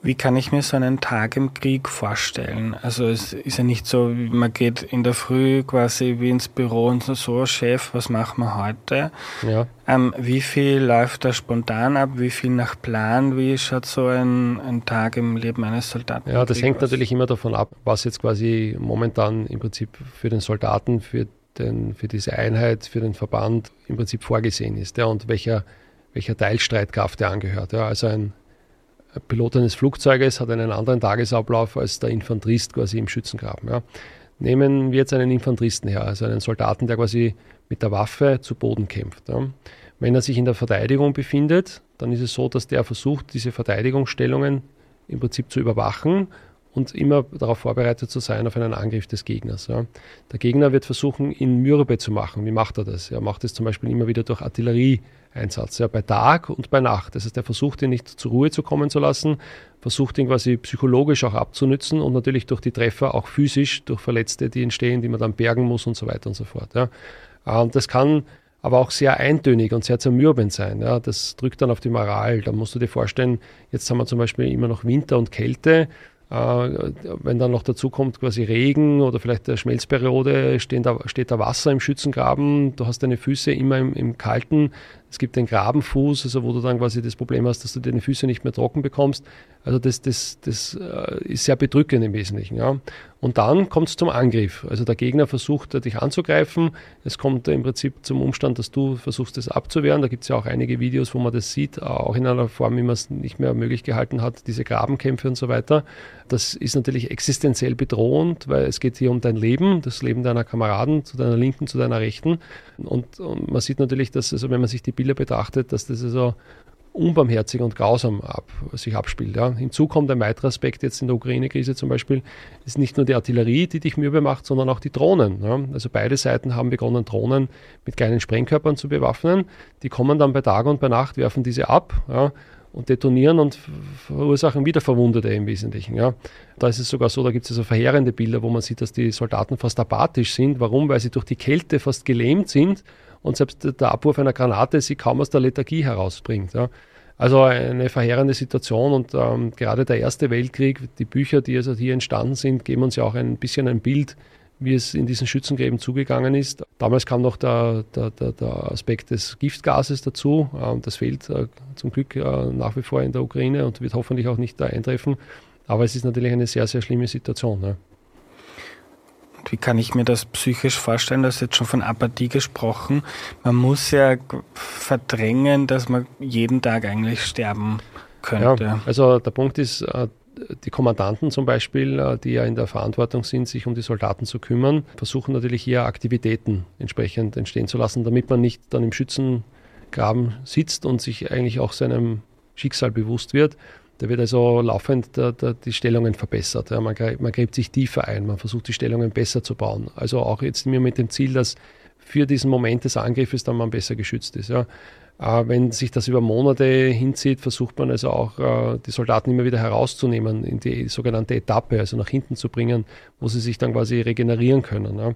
Wie kann ich mir so einen Tag im Krieg vorstellen? Also es ist ja nicht so, man geht in der Früh quasi wie ins Büro und so, so Chef, was machen wir heute? Ja. Ähm, wie viel läuft da spontan ab? Wie viel nach Plan? Wie schaut so ein, ein Tag im Leben eines Soldaten? Ja, das hängt aus? natürlich immer davon ab, was jetzt quasi momentan im Prinzip für den Soldaten, für, den, für diese Einheit, für den Verband im Prinzip vorgesehen ist ja, und welcher, welcher Teilstreitkraft er angehört. Ja. Also ein Pilot eines Flugzeuges hat einen anderen Tagesablauf als der Infanterist quasi im Schützengraben. Ja. Nehmen wir jetzt einen Infanteristen her, also einen Soldaten, der quasi mit der Waffe zu Boden kämpft. Ja. Wenn er sich in der Verteidigung befindet, dann ist es so, dass der versucht, diese Verteidigungsstellungen im Prinzip zu überwachen und immer darauf vorbereitet zu sein auf einen Angriff des Gegners. Ja. Der Gegner wird versuchen, ihn mürbe zu machen. Wie macht er das? Er macht es zum Beispiel immer wieder durch Artillerie Einsatz, ja, bei Tag und bei Nacht. Das heißt, er versucht ihn nicht zur Ruhe zu kommen zu lassen, versucht ihn quasi psychologisch auch abzunützen und natürlich durch die Treffer auch physisch, durch Verletzte, die entstehen, die man dann bergen muss und so weiter und so fort. Ja. Und das kann aber auch sehr eintönig und sehr zermürbend sein. Ja. Das drückt dann auf die Moral. Da musst du dir vorstellen, jetzt haben wir zum Beispiel immer noch Winter und Kälte äh, wenn dann noch dazu kommt quasi Regen oder vielleicht eine Schmelzperiode, da, steht da Wasser im Schützengraben, du hast deine Füße immer im, im Kalten, es gibt den Grabenfuß, also wo du dann quasi das Problem hast, dass du deine Füße nicht mehr trocken bekommst. Also das, das, das äh, ist sehr bedrückend im Wesentlichen. Ja. Und dann kommt es zum Angriff. Also der Gegner versucht dich anzugreifen. Es kommt im Prinzip zum Umstand, dass du versuchst, das abzuwehren. Da gibt es ja auch einige Videos, wo man das sieht, auch in einer Form, wie man es nicht mehr möglich gehalten hat, diese Grabenkämpfe und so weiter. Das ist natürlich existenziell bedrohend, weil es geht hier um dein Leben, das Leben deiner Kameraden, zu deiner Linken, zu deiner Rechten. Und, und man sieht natürlich, dass also wenn man sich die Bilder betrachtet, dass das also unbarmherzig und grausam ab, sich abspielt. Ja. Hinzu kommt ein weiterer Aspekt jetzt in der Ukraine-Krise zum Beispiel, ist nicht nur die Artillerie, die dich mürbe macht, sondern auch die Drohnen. Ja. Also beide Seiten haben begonnen, Drohnen mit kleinen Sprengkörpern zu bewaffnen. Die kommen dann bei Tag und bei Nacht, werfen diese ab ja, und detonieren und verursachen wieder Verwundete im Wesentlichen. Ja. Da ist es sogar so, da gibt es also verheerende Bilder, wo man sieht, dass die Soldaten fast apathisch sind. Warum? Weil sie durch die Kälte fast gelähmt sind und selbst der Abwurf einer Granate sie kaum aus der Lethargie herausbringt. Ja. Also eine verheerende Situation und ähm, gerade der Erste Weltkrieg, die Bücher, die also hier entstanden sind, geben uns ja auch ein bisschen ein Bild, wie es in diesen Schützengräben zugegangen ist. Damals kam noch der, der, der, der Aspekt des Giftgases dazu. Ähm, das fehlt äh, zum Glück äh, nach wie vor in der Ukraine und wird hoffentlich auch nicht da eintreffen. Aber es ist natürlich eine sehr, sehr schlimme Situation. Ne? Wie kann ich mir das psychisch vorstellen? Du hast jetzt schon von Apathie gesprochen. Man muss ja verdrängen, dass man jeden Tag eigentlich sterben könnte. Ja, also der Punkt ist, äh, die Kommandanten zum Beispiel, äh, die ja in der Verantwortung sind, sich um die Soldaten zu kümmern, versuchen natürlich hier Aktivitäten entsprechend entstehen zu lassen, damit man nicht dann im Schützengraben sitzt und sich eigentlich auch seinem Schicksal bewusst wird. Da wird also laufend der, der, die Stellungen verbessert. Ja, man, man gräbt sich tiefer ein, man versucht die Stellungen besser zu bauen. Also auch jetzt mir mit dem Ziel, dass für diesen Moment des Angriffes dann man besser geschützt ist. Ja. Äh, wenn sich das über Monate hinzieht, versucht man also auch, äh, die Soldaten immer wieder herauszunehmen, in die sogenannte Etappe, also nach hinten zu bringen, wo sie sich dann quasi regenerieren können. Ja.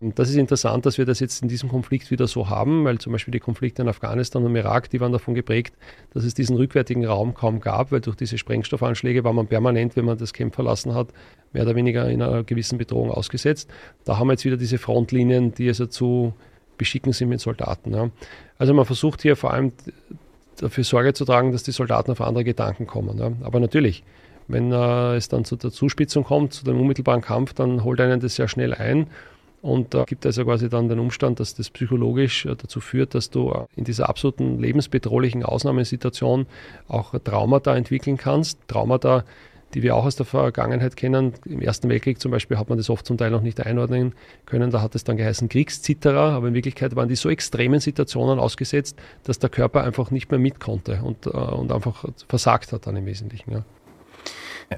Und das ist interessant, dass wir das jetzt in diesem Konflikt wieder so haben, weil zum Beispiel die Konflikte in Afghanistan und Irak, die waren davon geprägt, dass es diesen rückwärtigen Raum kaum gab, weil durch diese Sprengstoffanschläge war man permanent, wenn man das Camp verlassen hat, mehr oder weniger in einer gewissen Bedrohung ausgesetzt. Da haben wir jetzt wieder diese Frontlinien, die also zu beschicken sind mit Soldaten. Ja. Also man versucht hier vor allem dafür Sorge zu tragen, dass die Soldaten auf andere Gedanken kommen. Ja. Aber natürlich, wenn äh, es dann zu der Zuspitzung kommt, zu dem unmittelbaren Kampf, dann holt einen das sehr schnell ein und da gibt es also quasi dann den Umstand, dass das psychologisch äh, dazu führt, dass du äh, in dieser absoluten lebensbedrohlichen Ausnahmesituation auch Traumata entwickeln kannst. Traumata, die wir auch aus der Vergangenheit kennen. Im Ersten Weltkrieg zum Beispiel hat man das oft zum Teil noch nicht einordnen können. Da hat es dann geheißen Kriegszitterer, aber in Wirklichkeit waren die so extremen Situationen ausgesetzt, dass der Körper einfach nicht mehr mit konnte und, äh, und einfach versagt hat dann im Wesentlichen. Ja.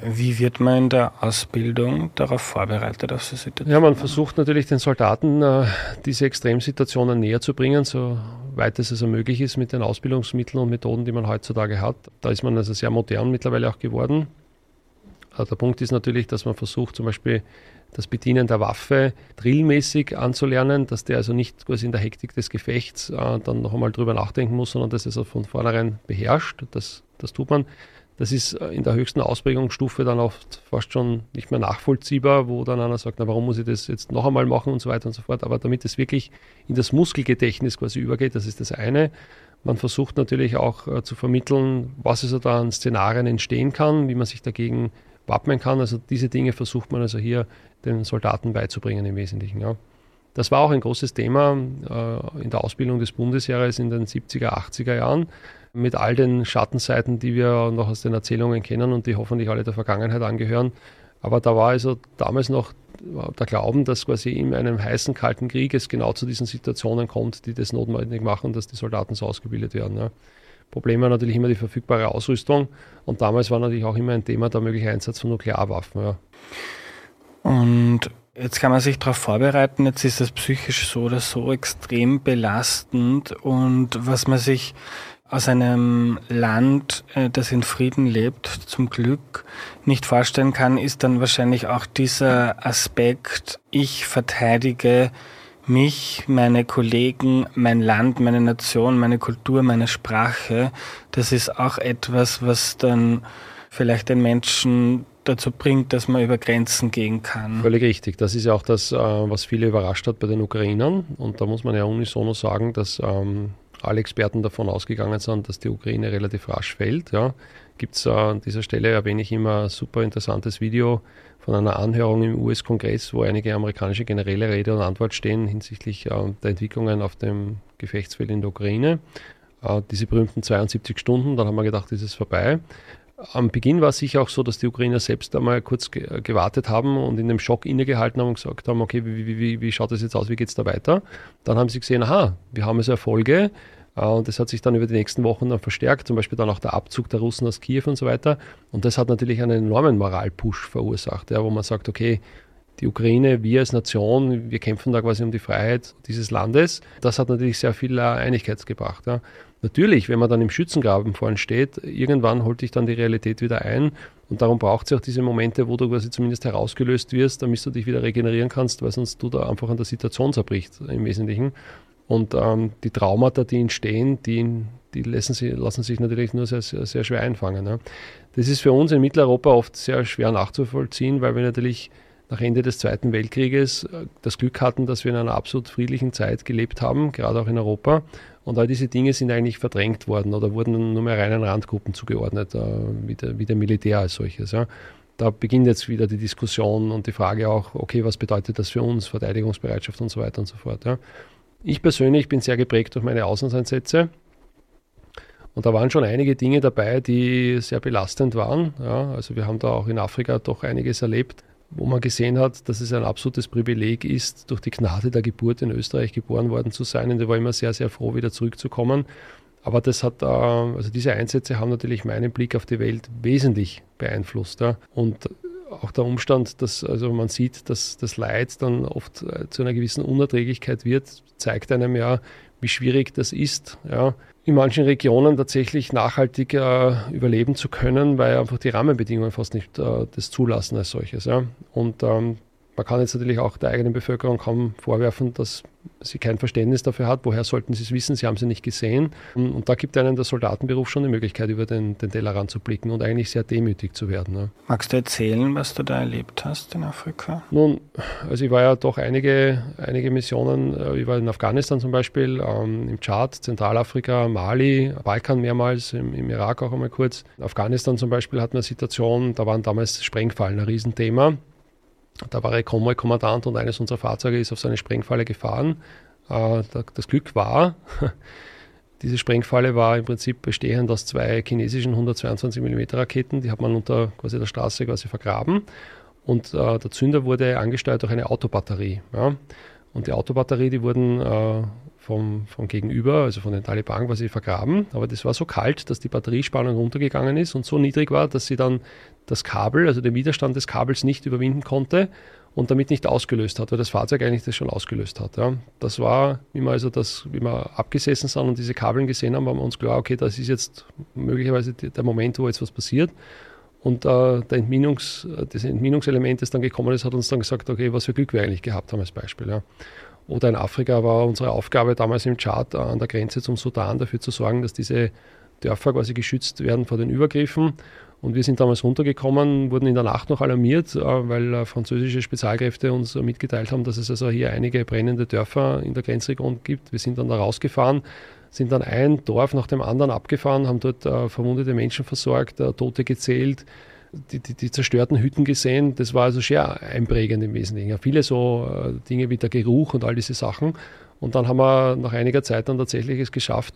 Wie wird man in der Ausbildung darauf vorbereitet, auf so Situationen? Ja, man versucht natürlich den Soldaten äh, diese Extremsituationen näher zu bringen, soweit es also möglich ist mit den Ausbildungsmitteln und Methoden, die man heutzutage hat. Da ist man also sehr modern mittlerweile auch geworden. Also der Punkt ist natürlich, dass man versucht, zum Beispiel das Bedienen der Waffe drillmäßig anzulernen, dass der also nicht quasi in der Hektik des Gefechts äh, dann noch einmal drüber nachdenken muss, sondern dass er es also von vornherein beherrscht. Das, das tut man. Das ist äh, in der höchsten Ausprägungsstufe dann oft fast schon nicht mehr nachvollziehbar, wo dann einer sagt, na warum muss ich das jetzt noch einmal machen und so weiter und so fort. Aber damit es wirklich in das Muskelgedächtnis quasi übergeht, das ist das eine. Man versucht natürlich auch äh, zu vermitteln, was also da an Szenarien entstehen kann, wie man sich dagegen wappnen kann. Also diese Dinge versucht man also hier den Soldaten beizubringen im Wesentlichen. Ja. Das war auch ein großes Thema äh, in der Ausbildung des Bundesheeres in den 70er, 80er Jahren mit all den Schattenseiten, die wir noch aus den Erzählungen kennen und die hoffentlich alle der Vergangenheit angehören. Aber da war also damals noch der Glauben, dass quasi in einem heißen, kalten Krieg es genau zu diesen Situationen kommt, die das notwendig machen, dass die Soldaten so ausgebildet werden. Ja. Problem war natürlich immer die verfügbare Ausrüstung und damals war natürlich auch immer ein Thema der mögliche Einsatz von Nuklearwaffen. Ja. Und Jetzt kann man sich darauf vorbereiten, jetzt ist das psychisch so oder so extrem belastend und was man sich aus einem Land, äh, das in Frieden lebt, zum Glück nicht vorstellen kann, ist dann wahrscheinlich auch dieser Aspekt, ich verteidige mich, meine Kollegen, mein Land, meine Nation, meine Kultur, meine Sprache. Das ist auch etwas, was dann vielleicht den Menschen dazu bringt, dass man über Grenzen gehen kann. Völlig richtig. Das ist ja auch das, äh, was viele überrascht hat bei den Ukrainern. Und da muss man ja unisono sagen, dass ähm, alle Experten davon ausgegangen sind, dass die Ukraine relativ rasch fällt. Ja. Gibt es an dieser Stelle, erwähne ich immer, ein super interessantes Video von einer Anhörung im US-Kongress, wo einige amerikanische Generäle Rede und Antwort stehen hinsichtlich äh, der Entwicklungen auf dem Gefechtsfeld in der Ukraine. Äh, diese berühmten 72 Stunden, dann haben wir gedacht, ist es vorbei. Am Beginn war es sicher auch so, dass die Ukrainer selbst einmal kurz gewartet haben und in dem Schock innegehalten haben und gesagt haben, okay, wie, wie, wie schaut das jetzt aus, wie geht es da weiter? Dann haben sie gesehen, aha, wir haben also Erfolge äh, und das hat sich dann über die nächsten Wochen dann verstärkt, zum Beispiel dann auch der Abzug der Russen aus Kiew und so weiter. Und das hat natürlich einen enormen Moralpush verursacht, ja, wo man sagt, okay, die Ukraine, wir als Nation, wir kämpfen da quasi um die Freiheit dieses Landes. Das hat natürlich sehr viel äh, Einigkeit gebracht. Ja. Natürlich, wenn man dann im Schützengraben vorne steht, irgendwann holt dich dann die Realität wieder ein. Und darum braucht es auch diese Momente, wo du quasi zumindest herausgelöst wirst, damit du dich wieder regenerieren kannst, weil sonst du da einfach an der Situation zerbricht im Wesentlichen. Und ähm, die Traumata, die entstehen, die, die lassen, sie, lassen sich natürlich nur sehr, sehr, sehr schwer einfangen. Ne? Das ist für uns in Mitteleuropa oft sehr schwer nachzuvollziehen, weil wir natürlich nach Ende des Zweiten Weltkrieges äh, das Glück hatten, dass wir in einer absolut friedlichen Zeit gelebt haben, gerade auch in Europa. Und all diese Dinge sind eigentlich verdrängt worden oder wurden nur mehr reinen Randgruppen zugeordnet, äh, wie, der, wie der Militär als solches. Ja. Da beginnt jetzt wieder die Diskussion und die Frage auch, okay, was bedeutet das für uns, Verteidigungsbereitschaft und so weiter und so fort. Ja. Ich persönlich bin sehr geprägt durch meine Auslandseinsätze. Und da waren schon einige Dinge dabei, die sehr belastend waren. Ja, also wir haben da auch in Afrika doch einiges erlebt wo man gesehen hat, dass es ein absolutes Privileg ist, durch die Gnade der Geburt in Österreich geboren worden zu sein. Und ich war immer sehr, sehr froh, wieder zurückzukommen. Aber das hat, äh, also diese Einsätze haben natürlich meinen Blick auf die Welt wesentlich beeinflusst. Und auch der Umstand, dass also man sieht, dass das Leid dann oft äh, zu einer gewissen Unerträglichkeit wird, zeigt einem ja, wie schwierig das ist, ja, in manchen Regionen tatsächlich nachhaltig äh, überleben zu können, weil einfach die Rahmenbedingungen fast nicht äh, das zulassen als solches. Ja. Und ähm, man kann jetzt natürlich auch der eigenen Bevölkerung kaum vorwerfen, dass sie kein Verständnis dafür hat. Woher sollten sie es wissen? Sie haben sie nicht gesehen. Und da gibt einem der Soldatenberuf schon die Möglichkeit, über den, den Tellerrand zu blicken und eigentlich sehr demütig zu werden. Ne? Magst du erzählen, was du da erlebt hast in Afrika? Nun, also ich war ja doch einige, einige Missionen. Äh, ich war in Afghanistan zum Beispiel, ähm, im Tschad, Zentralafrika, Mali, Balkan mehrmals, im, im Irak auch einmal kurz. In Afghanistan zum Beispiel hatten wir eine Situation, da waren damals Sprengfallen ein Riesenthema. Da war ein Konvoi-Kommandant und eines unserer Fahrzeuge ist auf so eine Sprengfalle gefahren. Äh, das Glück war, [laughs] diese Sprengfalle war im Prinzip bestehend aus zwei chinesischen 122 mm Raketen, die hat man unter quasi der Straße quasi vergraben. Und äh, der Zünder wurde angesteuert durch eine Autobatterie. Und die Autobatterie, die wurden äh, vom, vom Gegenüber, also von den Taliban quasi vergraben. Aber das war so kalt, dass die Batteriespannung runtergegangen ist und so niedrig war, dass sie dann das Kabel, also den Widerstand des Kabels nicht überwinden konnte und damit nicht ausgelöst hat, weil das Fahrzeug eigentlich das schon ausgelöst hat. Ja. Das war, wie wir also das, wie wir abgesessen sind und diese Kabeln gesehen haben, waren wir uns klar, okay, das ist jetzt möglicherweise der Moment, wo jetzt was passiert. Und äh, der Entminungs, das Entminungselement, das dann gekommen ist, hat uns dann gesagt, okay, was für Glück wir eigentlich gehabt haben als Beispiel. Ja. Oder in Afrika war unsere Aufgabe damals im Chart äh, an der Grenze zum Sudan dafür zu sorgen, dass diese Dörfer quasi geschützt werden vor den Übergriffen. Und wir sind damals runtergekommen, wurden in der Nacht noch alarmiert, äh, weil äh, französische Spezialkräfte uns mitgeteilt haben, dass es also hier einige brennende Dörfer in der Grenzregion gibt. Wir sind dann da rausgefahren, sind dann ein Dorf nach dem anderen abgefahren, haben dort verwundete Menschen versorgt, Tote gezählt, die, die, die, zerstörten Hütten gesehen. Das war also sehr einprägend im Wesentlichen. Ja, viele so äh, Dinge wie der Geruch und all diese Sachen. Und dann haben wir nach einiger Zeit dann tatsächlich es geschafft,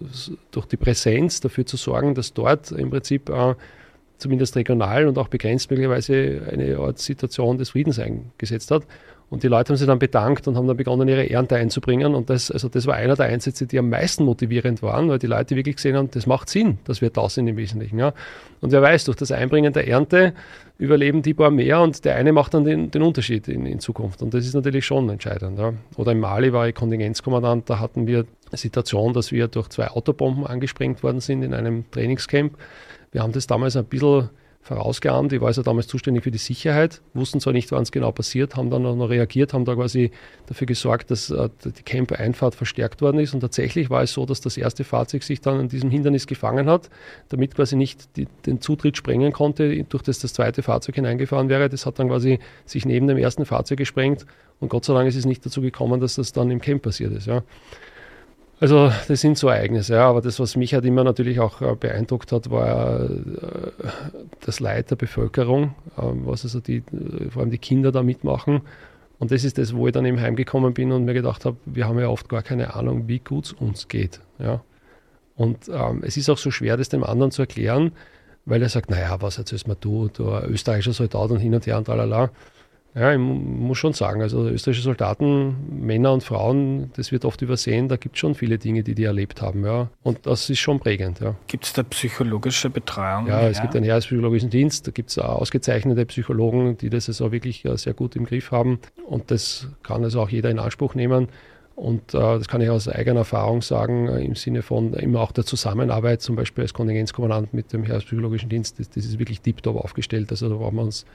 durch die Präsenz dafür zu sorgen, dass dort im Prinzip äh, zumindest regional und auch begrenzt möglicherweise eine Art Situation des Friedens eingesetzt hat. Und die Leute haben sich dann bedankt und haben dann begonnen, ihre Ernte einzubringen. Und das, also das war einer der Einsätze, die am meisten motivierend waren, weil die Leute wirklich gesehen haben, das macht Sinn, dass wir da sind im Wesentlichen. Ja. Und wer weiß, durch das Einbringen der Ernte überleben die paar mehr und der eine macht dann den, den Unterschied in, in, Zukunft. Und das ist natürlich schon entscheidend. Ja. Oder in Mali war ich Kontingenzkommandant, da hatten wir eine Situation, dass wir durch zwei Autobomben angesprengt worden sind in einem Trainingscamp. Wir haben das damals ein bisschen vorausgeahnt. Ich war also damals zuständig für die Sicherheit, wussten zwar nicht, wann es genau passiert, haben dann auch noch reagiert, haben da quasi dafür gesorgt, dass äh, die Camp-Einfahrt verstärkt worden ist. Und tatsächlich war es so, dass das erste Fahrzeug sich dann an diesem Hindernis gefangen hat, damit quasi nicht die, den Zutritt sprengen konnte, durch das das zweite Fahrzeug hineingefahren wäre. Das hat dann quasi sich neben dem ersten Fahrzeug gesprengt. Und Gott sei Dank ist es nicht dazu gekommen, dass das dann im Camp passiert ist. Ja. Also das sind so Ereignisse, ja, aber das, was mich halt immer natürlich auch äh, beeindruckt hat, war äh, das Leid der Bevölkerung, ähm, was also die, äh, vor allem die Kinder da mitmachen. Und das ist das, wo ich dann eben heimgekommen bin und mir gedacht habe, wir haben ja oft gar keine Ahnung, wie gut es uns geht. Ja. Und ähm, es ist auch so schwer, das dem anderen zu erklären, weil er sagt, naja, was erzählst mir du, du österreichischer Soldat und hin und her und tralala. Ja, ich muss schon sagen, also österreichische Soldaten, Männer und Frauen, das wird oft übersehen, da gibt es schon viele Dinge, die die erlebt haben, ja. Und das ist schon prägend, ja. Gibt es da psychologische Betreuung? Ja, es gibt einen Heerespsychologischen Dienst, da gibt es ausgezeichnete Psychologen, die das also wirklich äh, sehr gut im Griff haben. Und das kann also auch jeder in Anspruch nehmen. Und äh, das kann ich aus eigener Erfahrung sagen, äh, im Sinne von immer auch der Zusammenarbeit, zum Beispiel als Kontingenzkommandant mit dem Heerespsychologischen Dienst, das, das ist wirklich tiptop aufgestellt. Also da brauchen wir uns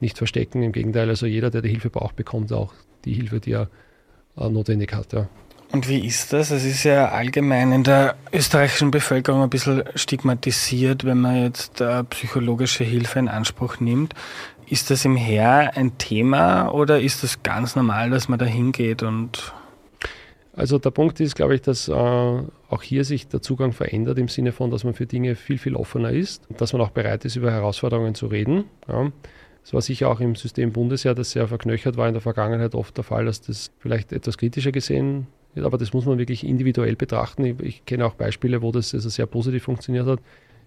nicht verstecken. Im Gegenteil, also jeder, der die Hilfe braucht, bekommt auch die Hilfe, die er äh, notwendig hat. Ja. Und wie ist das? Es ist ja allgemein in der österreichischen Bevölkerung ein bisschen stigmatisiert, wenn man jetzt äh, psychologische Hilfe in Anspruch nimmt. Ist das im Heer ein Thema oder ist das ganz normal, dass man da hingeht und also der Punkt ist, glaube ich, dass äh, auch hier sich der Zugang verändert im Sinne von, dass man für Dinge viel, viel offener ist, dass man auch bereit ist, über Herausforderungen zu reden. Ja. Es war sicher auch im System Bundesheer, das sehr verknöchert war in der Vergangenheit oft der Fall, dass das vielleicht etwas kritischer gesehen wird, aber das muss man wirklich individuell betrachten. Ich, ich kenne auch Beispiele, wo das also sehr positiv funktioniert hat.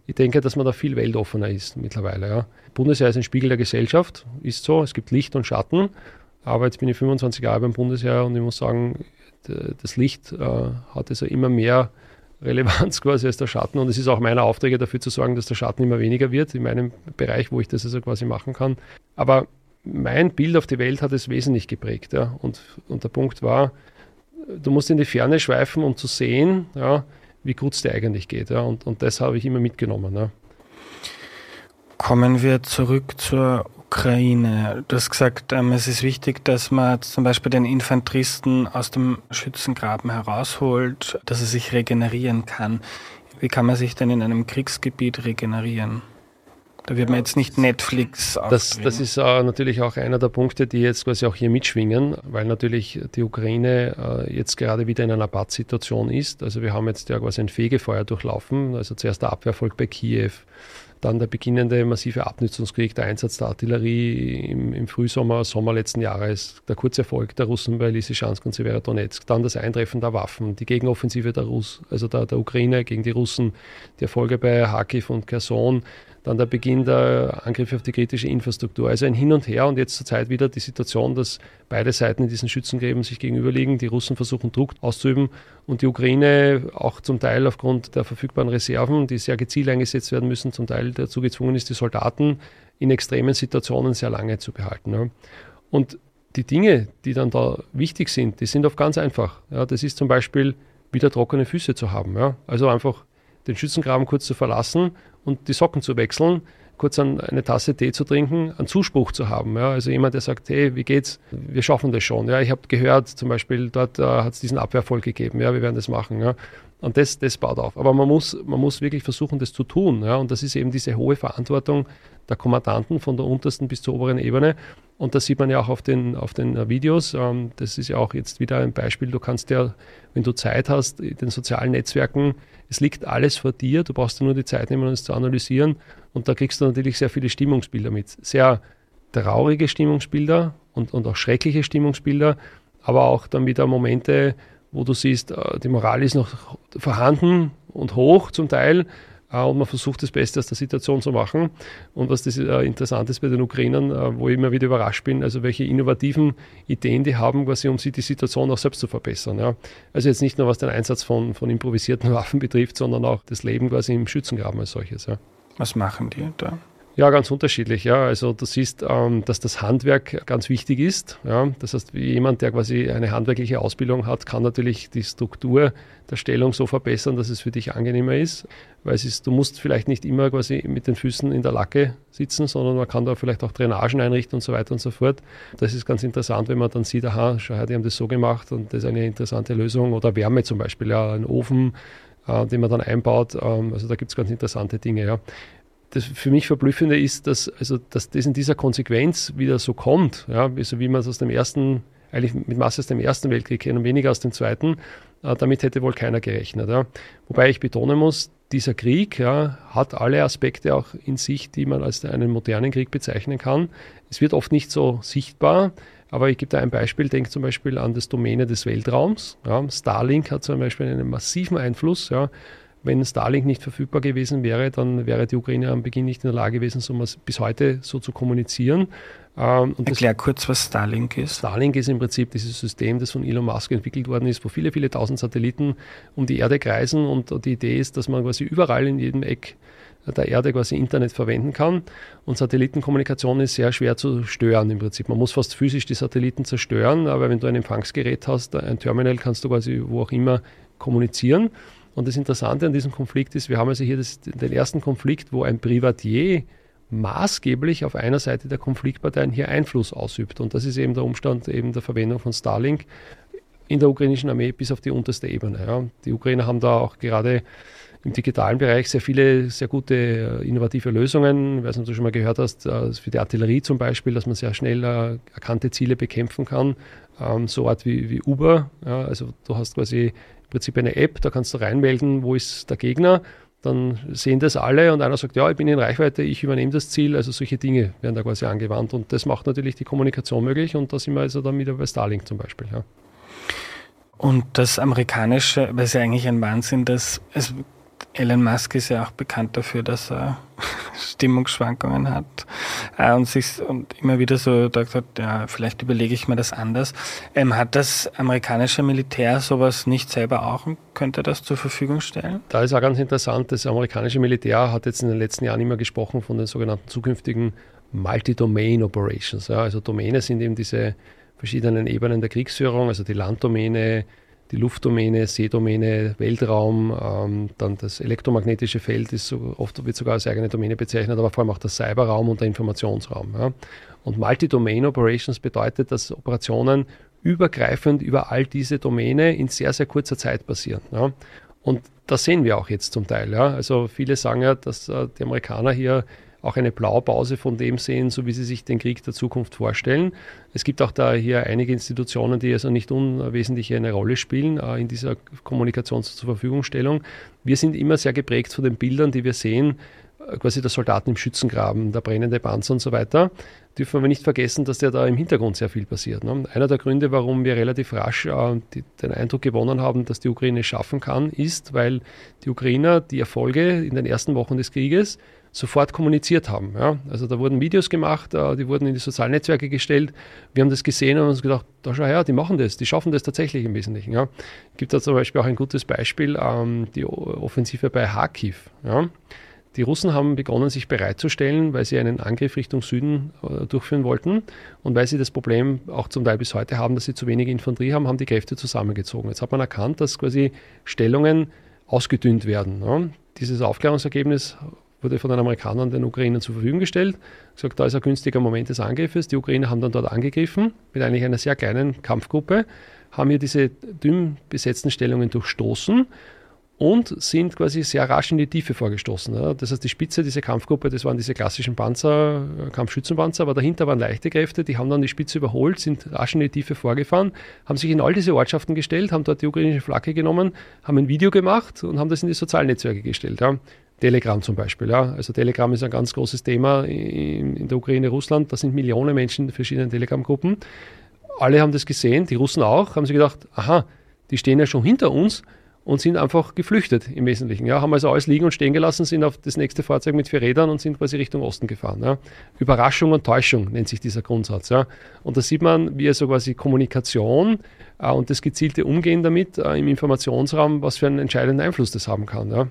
Ich denke, dass man da viel weltoffener ist mittlerweile. Ja. Bundesheer ist ein Spiegel der Gesellschaft, ist so. Es gibt Licht und Schatten. Aber jetzt bin ich 25 Jahre beim Bundesheer und ich muss sagen, das Licht äh, hat also immer mehr Relevanz [laughs] quasi als der Schatten. Und es ist auch meiner Aufträge dafür zu sorgen, dass der Schatten immer weniger wird in meinem Bereich, wo ich das also quasi machen kann. Aber mein Bild auf die Welt hat es wesentlich geprägt. Ja. Und, und der Punkt war, du musst in die Ferne schweifen, um zu sehen, ja, wie gut es dir eigentlich geht. Ja? Und, und das habe ich immer mitgenommen. Ja. Kommen wir zurück zur Ukraine. Du hast gesagt, ähm, es ist wichtig, dass man zum Beispiel den Infanteristen aus dem Schützengraben herausholt, dass er sich regenerieren kann. Wie kann man sich denn in einem Kriegsgebiet regenerieren? Da wird man jetzt nicht Netflix Das, das ist äh, natürlich auch einer der Punkte, die jetzt quasi auch hier mitschwingen, weil natürlich die Ukraine äh, jetzt gerade wieder in einer Bad-Situation ist. Also wir haben jetzt ja quasi ein Fegefeuer durchlaufen. Also zuerst der Abwehrfolg bei Kiew, dann der beginnende massive Abnutzungskrieg, der Einsatz der Artillerie im, im Frühsommer, Sommer letzten Jahres, der kurze Erfolg der Russen bei Lysychansk und Severodonetsk, dann das Eintreffen der Waffen, die Gegenoffensive der, Russ, also der, der Ukraine gegen die Russen, die Erfolge bei Kharkiv und Kherson, dann der Beginn der Angriffe auf die kritische Infrastruktur. Also ein Hin und Her und jetzt zur Zeit wieder die Situation, dass beide Seiten in diesen Schützengräben sich gegenüberliegen. Die Russen versuchen Druck auszuüben und die Ukraine auch zum Teil aufgrund der verfügbaren Reserven, die sehr gezielt eingesetzt werden müssen, zum Teil dazu gezwungen ist, die Soldaten in extremen Situationen sehr lange zu behalten. Und die Dinge, die dann da wichtig sind, die sind oft ganz einfach. Das ist zum Beispiel wieder trockene Füße zu haben. Also einfach den Schützengraben kurz zu verlassen und die Socken zu wechseln, kurz an eine Tasse Tee zu trinken, einen Zuspruch zu haben. Ja? Also jemand, der sagt, hey, wie geht's? Wir schaffen das schon. Ja, ich habe gehört, zum Beispiel, dort äh, hat es diesen Abwehrfolg gegeben. Ja, wir werden das machen. Ja? Und das, das baut auf. Aber man muss, man muss wirklich versuchen, das zu tun. Ja? Und das ist eben diese hohe Verantwortung der Kommandanten von der untersten bis zur oberen Ebene. Und das sieht man ja auch auf den, auf den Videos. Ähm, das ist ja auch jetzt wieder ein Beispiel. Du kannst ja, wenn du Zeit hast, in den sozialen Netzwerken, es liegt alles vor dir. Du brauchst dir nur die Zeit nehmen, um es zu analysieren. Und da kriegst du natürlich sehr viele Stimmungsbilder mit. Sehr traurige Stimmungsbilder und, und auch schreckliche Stimmungsbilder, aber auch dann wieder Momente, wo du siehst, äh, die Moral ist noch vorhanden und hoch zum Teil, äh, und man versucht das Beste aus der Situation zu machen. Und was das äh, interessant ist bei den Ukrainern, äh, wo ich immer wieder überrascht bin, also welche innovativen Ideen die haben, quasi um sie die Situation auch selbst zu verbessern. Ja. Also jetzt nicht nur was den Einsatz von, von improvisierten [laughs] Waffen betrifft, sondern auch das Leben quasi im Schützengraben als solches. Ja. Was machen die da? Ja, ganz unterschiedlich. Ja, also du siehst, ähm, dass das Handwerk ganz wichtig ist. Ja, das heißt, jemand, der quasi eine handwerkliche Ausbildung hat, kann natürlich die Struktur der Stellung so verbessern, dass es für dich angenehmer ist. Weil es ist, du musst vielleicht nicht immer quasi mit den Füßen in der Lacke sitzen, sondern man kann da vielleicht auch Drainagen einrichten und so weiter und so fort. Das ist ganz interessant, wenn man dann sieht, aha, schau her, die haben das so gemacht und das ist eine interessante Lösung. Oder Wärme zum Beispiel, ja, ein Ofen, den man dann einbaut. Ähm, also da gibt es ganz interessante Dinge, ja das für mich Verblüffende ist, dass, also, dass das in dieser Konsequenz wieder so kommt, ja, also wie man es aus dem ersten, eigentlich mit Masse aus dem Ersten Weltkrieg kennt und weniger aus dem Zweiten, äh, damit hätte wohl keiner gerechnet. Ja. Wobei ich betonen muss, dieser Krieg ja, hat alle Aspekte auch in sich, die man als einen modernen Krieg bezeichnen kann. Es wird oft nicht so sichtbar, aber ich gebe da ein Beispiel, denke zum Beispiel an das Domäne des Weltraums. Ja. Starlink hat zum Beispiel einen massiven Einfluss. Ja wenn Starlink nicht verfügbar gewesen wäre, dann wäre die Ukraine am Beginn nicht in der Lage gewesen, so bis heute so zu kommunizieren. Ähm, Erklär kurz, was Starlink ist. Starlink ist im Prinzip dieses System, das von Elon Musk entwickelt worden ist, wo viele, viele tausend Satelliten um die Erde kreisen und die Idee ist, dass man quasi überall in jedem Eck der Erde quasi Internet verwenden kann. Und Satellitenkommunikation ist sehr schwer zu stören im Prinzip. Man muss fast physisch die Satelliten zerstören, aber wenn du ein Empfangsgerät hast, ein Terminal, kannst du quasi wo auch immer kommunizieren. Und das Interessante an diesem Konflikt ist, wir haben also hier das, den ersten Konflikt, wo ein Privatier maßgeblich auf einer Seite der Konfliktparteien hier Einfluss ausübt. Und das ist eben der Umstand eben der Verwendung von Starlink in der ukrainischen Armee bis auf die unterste Ebene. Ja. Die Ukrainer haben da auch gerade im digitalen Bereich sehr viele, sehr gute äh, innovative Lösungen. Ich weiß nicht, ob du schon mal gehört hast, äh, für die Artillerie zum Beispiel, dass man sehr schnell äh, erkannte Ziele bekämpfen kann. Ähm, so Art wie, wie Uber. Ja. Also du hast quasi im Prinzip eine App, da kannst du reinmelden, wo ist der Gegner. Dann sehen das alle und einer sagt, ja, ich bin in Reichweite, ich übernehme das Ziel. Also solche Dinge werden da quasi angewandt und das macht natürlich die Kommunikation möglich und da sind wir also dann wieder bei Starlink zum Beispiel. Ja. Und das amerikanische, weil es ja eigentlich ein Wahnsinn, dass es Elon Musk ist ja auch bekannt dafür, dass er [laughs] Stimmungsschwankungen hat äh, und sich und immer wieder so da gesagt, ja, vielleicht überlege ich mir das anders. Ähm, hat das amerikanische Militär sowas nicht selber auch und könnte das zur Verfügung stellen? Da ist auch ganz interessant, das amerikanische Militär hat jetzt in den letzten Jahren immer gesprochen von den sogenannten zukünftigen Multi-Domain Operations. Ja, also Domäne sind eben diese verschiedenen Ebenen der Kriegsführung, also die Landdomäne, die Luftdomäne, Seedomäne, Weltraum, ähm, dann das elektromagnetische Feld ist so, oft wird sogar als eigene Domäne bezeichnet, aber vor allem auch der Cyberraum und der Informationsraum. Ja. Und Multi-Domain Operations bedeutet, dass Operationen übergreifend über all diese Domäne in sehr, sehr kurzer Zeit passieren. Ja. Und das sehen wir auch jetzt zum Teil. Ja. Also viele sagen ja, dass äh, die Amerikaner hier auch eine Blaupause von dem sehen, so wie sie sich den Krieg der Zukunft vorstellen. Es gibt auch da hier einige Institutionen, die also nicht unwesentlich eine Rolle spielen äh, in dieser Kommunikations- zur Verfügungstellung. Wir sind immer sehr geprägt von den Bildern, die wir sehen, äh, quasi der Soldaten im Schützengraben, der brennende Panzer und so weiter. Dürfen wir nicht vergessen, dass ja da im Hintergrund sehr viel passiert. Ne? Einer der Gründe, warum wir relativ rasch äh, die, den Eindruck gewonnen haben, dass die Ukraine es schaffen kann, ist, weil die Ukrainer die Erfolge in den ersten Wochen des Krieges sofort kommuniziert haben. Ja. Also da wurden Videos gemacht, äh, die wurden in die sozialen Netzwerke gestellt. Wir haben das gesehen und uns gedacht, da schau her, die machen das, die schaffen das tatsächlich im Wesentlichen. Ja. Gibt da zum Beispiel auch ein gutes Beispiel, ähm, die Offensive bei Kharkiv. Ja. Die Russen haben begonnen, sich bereitzustellen, weil sie einen Angriff Richtung Süden äh, durchführen wollten und weil sie das Problem auch zum Teil bis heute haben, dass sie zu wenig Infanterie haben, haben die Kräfte zusammengezogen. Jetzt hat man erkannt, dass quasi Stellungen ausgedünnt werden. Ja. Dieses Aufklärungsergebnis wurde von den Amerikanern den Ukrainern zur Verfügung gestellt. Gesagt, da ist ein günstiger Moment des Angriffes. Die Ukrainer haben dann dort angegriffen mit eigentlich einer sehr kleinen Kampfgruppe, haben hier diese dünn besetzten Stellungen durchstoßen und sind quasi sehr rasch in die Tiefe vorgestoßen. Das heißt, die Spitze dieser Kampfgruppe, das waren diese klassischen Panzer, Kampfschützenpanzer, aber dahinter waren leichte Kräfte, die haben dann die Spitze überholt, sind rasch in die Tiefe vorgefahren, haben sich in all diese Ortschaften gestellt, haben dort die ukrainische Flagge genommen, haben ein Video gemacht und haben das in die sozialen Netzwerke gestellt. Telegram zum Beispiel. Ja. Also Telegram ist ein ganz großes Thema in, in der Ukraine, Russland. Da sind Millionen Menschen in verschiedenen Telegram-Gruppen. Alle haben das gesehen, die Russen auch, haben sich gedacht, aha, die stehen ja schon hinter uns und sind einfach geflüchtet im Wesentlichen. Ja, haben also alles liegen und stehen gelassen, sind auf das nächste Fahrzeug mit vier Rädern und sind quasi Richtung Osten gefahren. Ja. Überraschung und Täuschung nennt sich dieser Grundsatz. Ja. Und da sieht man, wie also quasi Kommunikation äh, und das gezielte Umgehen damit äh, im Informationsraum, was für einen entscheidenden Einfluss das haben kann. Ja.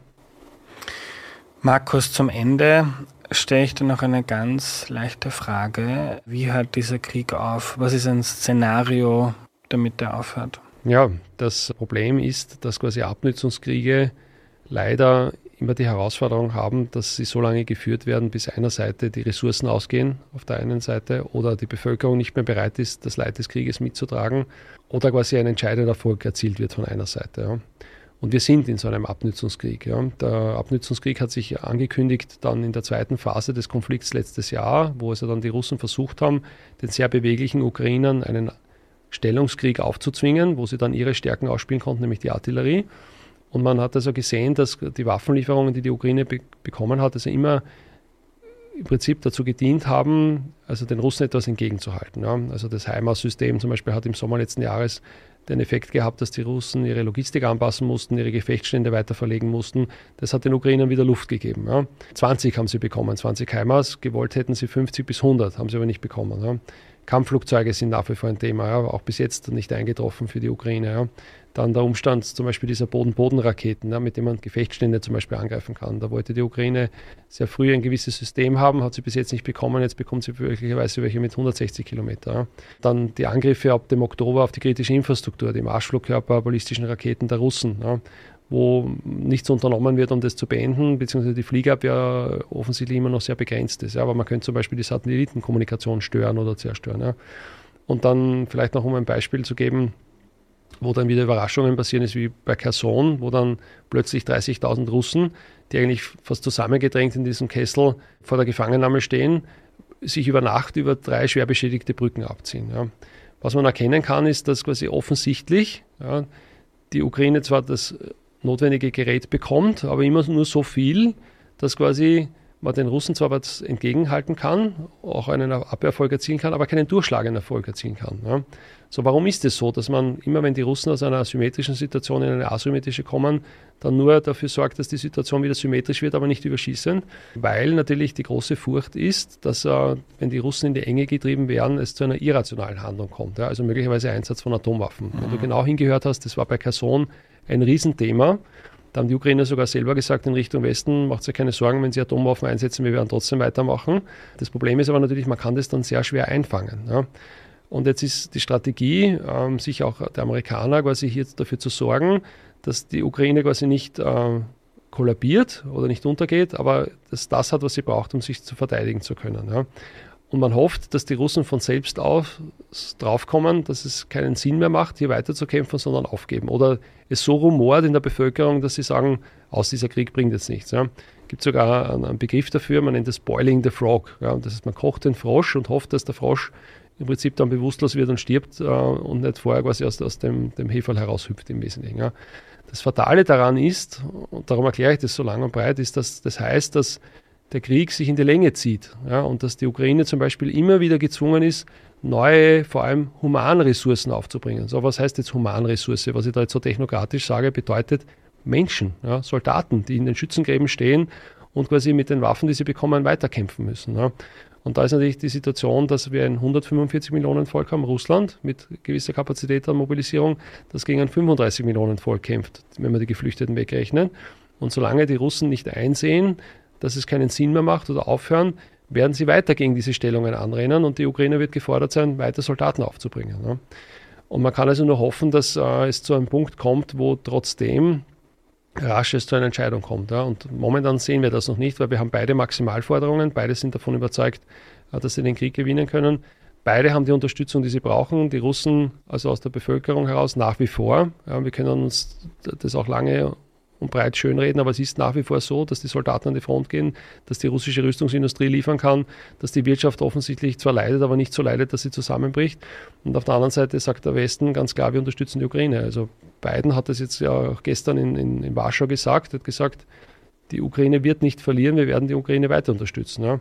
Markus, zum Ende stelle ich dir noch eine ganz leichte Frage. Wie hört dieser Krieg auf? Was ist ein Szenario, damit er aufhört? Ja, das Problem ist, dass quasi Abnützungskriege leider immer die Herausforderung haben, dass sie so lange geführt werden, bis einer Seite die Ressourcen ausgehen, auf der einen Seite, oder die Bevölkerung nicht mehr bereit ist, das Leid des Krieges mitzutragen, oder quasi ein entscheidender Erfolg erzielt wird von einer Seite. Ja. Und wir sind in so einem Abnützungskrieg. Ja. Der Abnützungskrieg hat sich angekündigt dann in der zweiten Phase des Konflikts letztes Jahr, wo also dann die Russen versucht haben, den sehr beweglichen Ukrainern einen Stellungskrieg aufzuzwingen, wo sie dann ihre Stärken ausspielen konnten, nämlich die Artillerie. Und man hat also gesehen, dass die Waffenlieferungen, die die Ukraine be bekommen hat, also immer im Prinzip dazu gedient haben, also den Russen etwas entgegenzuhalten. Ja. Also das HIMARS-System zum Beispiel hat im Sommer letzten Jahres den Effekt gehabt, dass die Russen ihre Logistik anpassen mussten, ihre Gefechtsstände weiter verlegen mussten. Das hat den Ukrainern wieder Luft gegeben. Ja. 20 haben sie bekommen, 20 HIMARS. Gewollt hätten sie 50 bis 100, haben sie aber nicht bekommen. Ja. Kampfflugzeuge sind nach wie vor ein Thema, ja, auch bis jetzt nicht eingetroffen für die Ukraine. Dann der Umstand zum Beispiel dieser Boden-Boden-Raketen, ja, mit denen man Gefechtsstände zum Beispiel angreifen kann. Da wollte die Ukraine sehr früh ein gewisses System haben, hat sie bis jetzt nicht bekommen. Jetzt bekommt sie möglicherweise welche mit 160 Kilometer. Dann die Angriffe ab dem Oktober auf die kritische Infrastruktur, die Marschflugkörper, ballistischen Raketen der Russen. Ja wo nichts unternommen wird, um das zu beenden, beziehungsweise die Fliegerabwehr offensichtlich immer noch sehr begrenzt ist. Ja. Aber man könnte zum Beispiel die Satellitenkommunikation stören oder zerstören. Ja. Und dann vielleicht noch, um ein Beispiel zu geben, wo dann wieder Überraschungen passieren, ist wie bei Kherson, wo dann plötzlich 30.000 Russen, die eigentlich fast zusammengedrängt in diesem Kessel vor der Gefangennahme stehen, sich über Nacht über drei schwer beschädigte Brücken abziehen. Ja. Was man erkennen kann, ist, dass quasi offensichtlich ja, die Ukraine zwar das notwendige Gerät bekommt, aber immer nur so viel, dass quasi man den Russen zwar was entgegenhalten kann, auch einen Abwehrerfolg erzielen kann, aber keinen durchschlagenden Erfolg erzielen kann. Ja. So, warum ist es so, dass man immer, wenn die Russen aus einer symmetrischen Situation in eine asymmetrische kommen, dann nur dafür sorgt, dass die Situation wieder symmetrisch wird, aber nicht überschießend? Weil natürlich die große Furcht ist, dass, äh, wenn die Russen in die Enge getrieben werden, es zu einer irrationalen Handlung kommt. Ja. Also möglicherweise Einsatz von Atomwaffen. Mhm. Wenn du mhm. genau hingehört hast, das war bei Kherson ein Riesenthema. Da haben die Ukrainer sogar selber gesagt in Richtung Westen, macht euch keine Sorgen, wenn sie Atomwaffen einsetzen, wir werden trotzdem weitermachen. Das Problem ist aber natürlich, man kann das dann sehr schwer einfangen. Ja. Und jetzt ist die Strategie, ähm, sich auch der Amerikaner quasi hier dafür zu sorgen, dass die Ukraine quasi nicht äh, kollabiert oder nicht untergeht, aber dass das hat, was sie braucht, um sich zu verteidigen zu können. Ja. Und man hofft, dass die Russen von selbst auf draufkommen, dass es keinen Sinn mehr macht, hier weiterzukämpfen, sondern aufgeben. Oder es so rumort in der Bevölkerung, dass sie sagen, aus dieser Krieg bringt jetzt nichts. Ja. Gibt sogar einen, Begriff dafür, man nennt es Boiling the Frog. Ja. Das heißt, man kocht den Frosch und hofft, dass der Frosch im Prinzip dann bewusstlos wird und stirbt äh, und nicht vorher quasi aus, aus dem, dem Heferl heraushüpft im Wesentlichen. Ja. Das Fatale daran ist, und darum erkläre ich das so lang und breit, ist, dass das heißt, dass der Krieg sich in die Länge zieht ja, und dass die Ukraine zum Beispiel immer wieder gezwungen ist, neue, vor allem Humanressourcen aufzubringen. So, was heißt jetzt Humanressource? Was ich da jetzt so technokratisch sage, bedeutet Menschen, ja, Soldaten, die in den Schützengräben stehen und quasi mit den Waffen, die sie bekommen, weiterkämpfen müssen. Ja. Und da ist natürlich die Situation, dass wir ein 145 Millionen Volk haben, Russland, mit gewisser Kapazität an Mobilisierung, das gegen ein 35 Millionen Volk kämpft, wenn wir die Geflüchteten wegrechnen. Und solange die Russen nicht einsehen, dass es keinen Sinn mehr macht oder aufhören, werden sie weiter gegen diese Stellungen anrennen und die Ukraine wird gefordert sein, weiter Soldaten aufzubringen. Ne? Und man kann also nur hoffen, dass äh, es zu einem Punkt kommt, wo trotzdem rasch es zu einer Entscheidung kommt. Ja. Und momentan sehen wir das noch nicht, weil wir haben beide Maximalforderungen, beide sind davon überzeugt, äh, dass sie den Krieg gewinnen können. Beide haben die Unterstützung, die sie brauchen. Die Russen, also aus der Bevölkerung heraus, nach wie vor. Ja, wir können uns das auch lange und breit schönreden, aber es ist nach wie vor so, dass die Soldaten an die Front gehen, dass die russische Rüstungsindustrie liefern kann, dass die Wirtschaft offensichtlich zwar leidet, aber nicht so leidet, dass sie zusammenbricht. Und auf der anderen Seite sagt der Westen ganz klar, wir unterstützen die Ukraine. Also Biden hat das jetzt ja auch gestern in, in, in Warschau gesagt, hat gesagt, die Ukraine wird nicht verlieren, wir werden die Ukraine weiter unterstützen. Ja.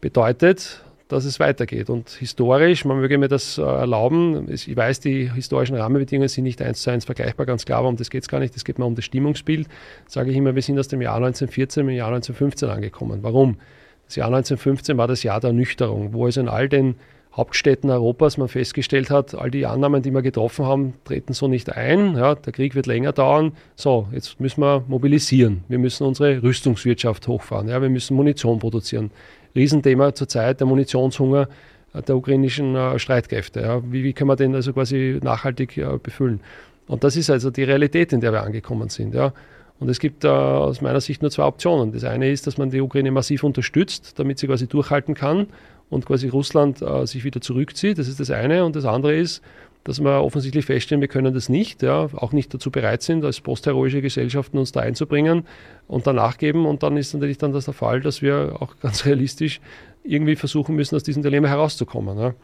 Bedeutet, dass es weitergeht. Und historisch, man möge mir das äh, erlauben, ich weiß, die historischen Rahmenbedingungen sind nicht eins zu eins vergleichbar, ganz klar, aber um das geht es gar nicht, es geht mir um das Stimmungsbild. Sage ich immer, wir sind aus dem Jahr 1914 im Jahr 1915 angekommen. Warum? Das Jahr 1915 war das Jahr der Ernüchterung, wo es in all den Hauptstädten Europas man festgestellt hat, all die Annahmen, die wir getroffen haben, treten so nicht ein. Ja, der Krieg wird länger dauern. So, jetzt müssen wir mobilisieren. Wir müssen unsere Rüstungswirtschaft hochfahren. Ja, wir müssen Munition produzieren. Riesenthema zurzeit, der Munitionshunger der ukrainischen äh, Streitkräfte. Wie, wie können wir den also quasi nachhaltig äh, befüllen? Und das ist also die Realität, in der wir angekommen sind. Ja. Und es gibt äh, aus meiner Sicht nur zwei Optionen. Das eine ist, dass man die Ukraine massiv unterstützt, damit sie quasi durchhalten kann und quasi Russland äh, sich wieder zurückzieht. Das ist das eine. Und das andere ist, dass wir offensichtlich feststellen, wir können das nicht, ja, auch nicht dazu bereit sind, als postheroische Gesellschaften uns da einzubringen und danach geben. Und dann ist natürlich dann das der Fall, dass wir auch [laughs] ganz realistisch irgendwie versuchen müssen, aus diesem Dilemma herauszukommen. Ja.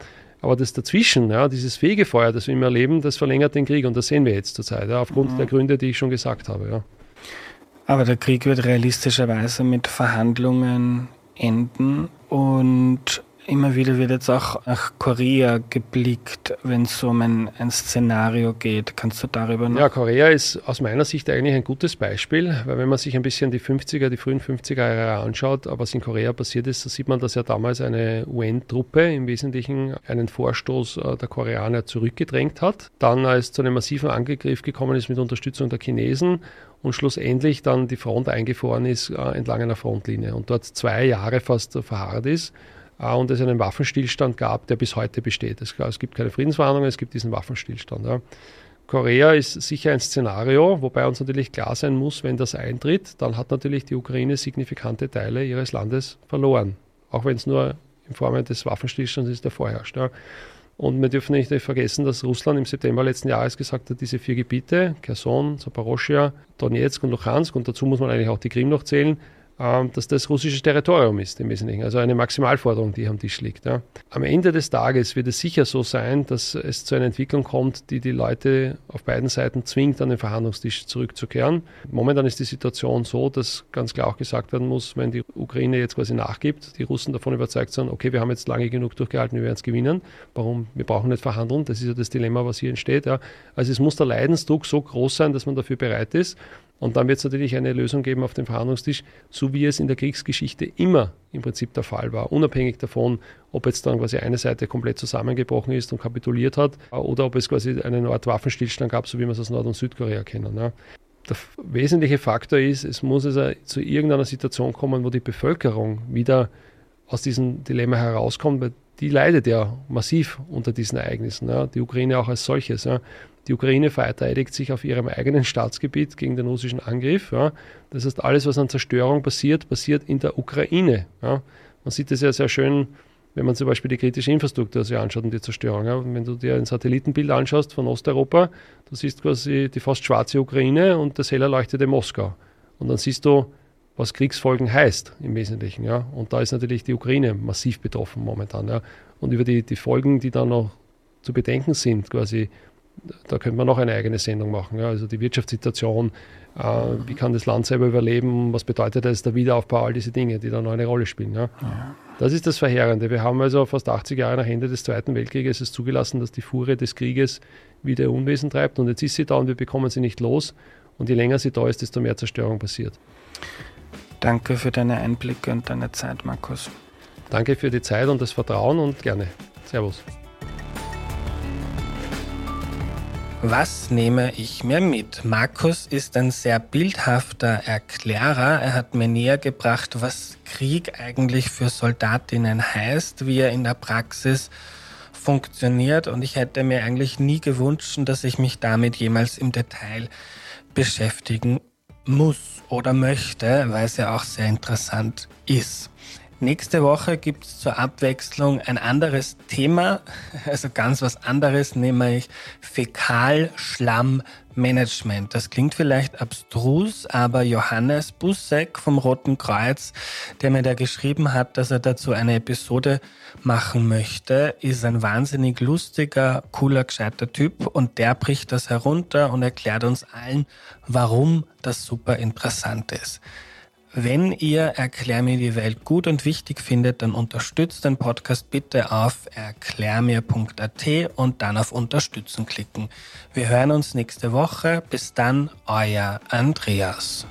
Aber das dazwischen, ja, dieses Fegefeuer, das wir immer erleben, das verlängert den Krieg und das sehen wir jetzt zurzeit, ja, aufgrund mhm. der Gründe, die ich schon gesagt habe. Ja. Aber der Krieg wird realistischerweise mit Verhandlungen enden und Immer wieder wird jetzt auch nach Korea geblickt, wenn es um ein, ein Szenario geht. Kannst du darüber noch? Ja, Korea ist aus meiner Sicht eigentlich ein gutes Beispiel, weil wenn man sich ein bisschen die 50er, die frühen 50er Jahre anschaut, was in Korea passiert ist, so sieht man, dass ja damals eine UN-Truppe im Wesentlichen einen Vorstoß äh, der Koreaner zurückgedrängt hat. Dann als zu einem massiven Angriff gekommen ist mit Unterstützung der Chinesen und schlussendlich dann die Front eingefroren ist äh, entlang einer Frontlinie und dort zwei Jahre fast verharrt ist. Ah, und es einen Waffenstillstand gab, der bis heute besteht. Es, es gibt keine Friedensverhandlungen, es gibt diesen Waffenstillstand. Ja. Korea ist sicher ein Szenario, wobei uns natürlich klar sein muss, wenn das eintritt, dann hat natürlich die Ukraine signifikante Teile ihres Landes verloren. Auch wenn es nur in Form des Waffenstillstands ist, der vorherrscht. Ja. Und wir dürfen nicht vergessen, dass Russland im September letzten Jahres gesagt hat, diese vier Gebiete, Kherson, Zaporozhia, Donetsk und Luhansk, und dazu muss man eigentlich auch die Krim noch zählen, dass das russisches Territorium ist im Wesentlichen, also eine Maximalforderung, die am Tisch liegt. Ja. Am Ende des Tages wird es sicher so sein, dass es zu einer Entwicklung kommt, die die Leute auf beiden Seiten zwingt, an den Verhandlungstisch zurückzukehren. Momentan ist die Situation so, dass ganz klar auch gesagt werden muss, wenn die Ukraine jetzt quasi nachgibt, die Russen davon überzeugt sind, okay, wir haben jetzt lange genug durchgehalten, wir werden es gewinnen. Warum? Wir brauchen nicht verhandeln. Das ist ja das Dilemma, was hier entsteht. Ja. Also es muss der Leidensdruck so groß sein, dass man dafür bereit ist. Und dann wird es natürlich eine Lösung geben auf dem Verhandlungstisch, so wie es in der Kriegsgeschichte immer im Prinzip der Fall war, unabhängig davon, ob jetzt dann quasi eine Seite komplett zusammengebrochen ist und kapituliert hat oder ob es quasi eine Art Waffenstillstand gab, so wie wir es aus Nord- und Südkorea kennen. Ja. Der wesentliche Faktor ist, es muss also zu irgendeiner Situation kommen, wo die Bevölkerung wieder aus diesem Dilemma herauskommt, weil die leidet ja massiv unter diesen Ereignissen. Ja. Die Ukraine auch als solches. Ja. Die Ukraine verteidigt sich auf ihrem eigenen Staatsgebiet gegen den russischen Angriff. Ja. Das heißt, alles, was an Zerstörung passiert, passiert in der Ukraine. Ja. Man sieht das ja sehr schön, wenn man zum Beispiel die kritische Infrastruktur sich anschaut und die Zerstörung. Ja. Wenn du dir ein Satellitenbild anschaust von Osteuropa, du siehst quasi die fast schwarze Ukraine und das hell erleuchtete Moskau. Und dann siehst du, was Kriegsfolgen heißt im Wesentlichen. Ja. Und da ist natürlich die Ukraine massiv betroffen momentan. Ja. Und über die, die Folgen, die da noch zu bedenken sind, quasi, da könnte man noch eine eigene Sendung machen. Ja. Also die Wirtschaftssituation, äh, wie kann das Land selber überleben, was bedeutet das, der Wiederaufbau, all diese Dinge, die da noch eine Rolle spielen. Ja. Das ist das Verheerende. Wir haben also fast 80 Jahre nach Ende des Zweiten Weltkrieges es zugelassen, dass die Fuhre des Krieges wieder Unwesen treibt. Und jetzt ist sie da und wir bekommen sie nicht los. Und je länger sie da ist, desto mehr Zerstörung passiert. Danke für deine Einblicke und deine Zeit, Markus. Danke für die Zeit und das Vertrauen und gerne. Servus. Was nehme ich mir mit? Markus ist ein sehr bildhafter Erklärer. Er hat mir näher gebracht, was Krieg eigentlich für Soldatinnen heißt, wie er in der Praxis funktioniert. Und ich hätte mir eigentlich nie gewünscht, dass ich mich damit jemals im Detail beschäftigen muss oder möchte, weil es ja auch sehr interessant ist. Nächste Woche gibt es zur Abwechslung ein anderes Thema, [laughs] also ganz was anderes, nämlich Fäkalschlammmanagement. Das klingt vielleicht abstrus, aber Johannes Busseck vom Roten Kreuz, der mir da geschrieben hat, dass er dazu eine Episode machen möchte, ist ein wahnsinnig lustiger, cooler, gescheiter Typ und der bricht das herunter und erklärt uns allen, warum das super interessant ist. Wenn ihr Erklär mir die Welt gut und wichtig findet, dann unterstützt den Podcast bitte auf erklärmir.at und dann auf Unterstützen klicken. Wir hören uns nächste Woche. Bis dann, euer Andreas.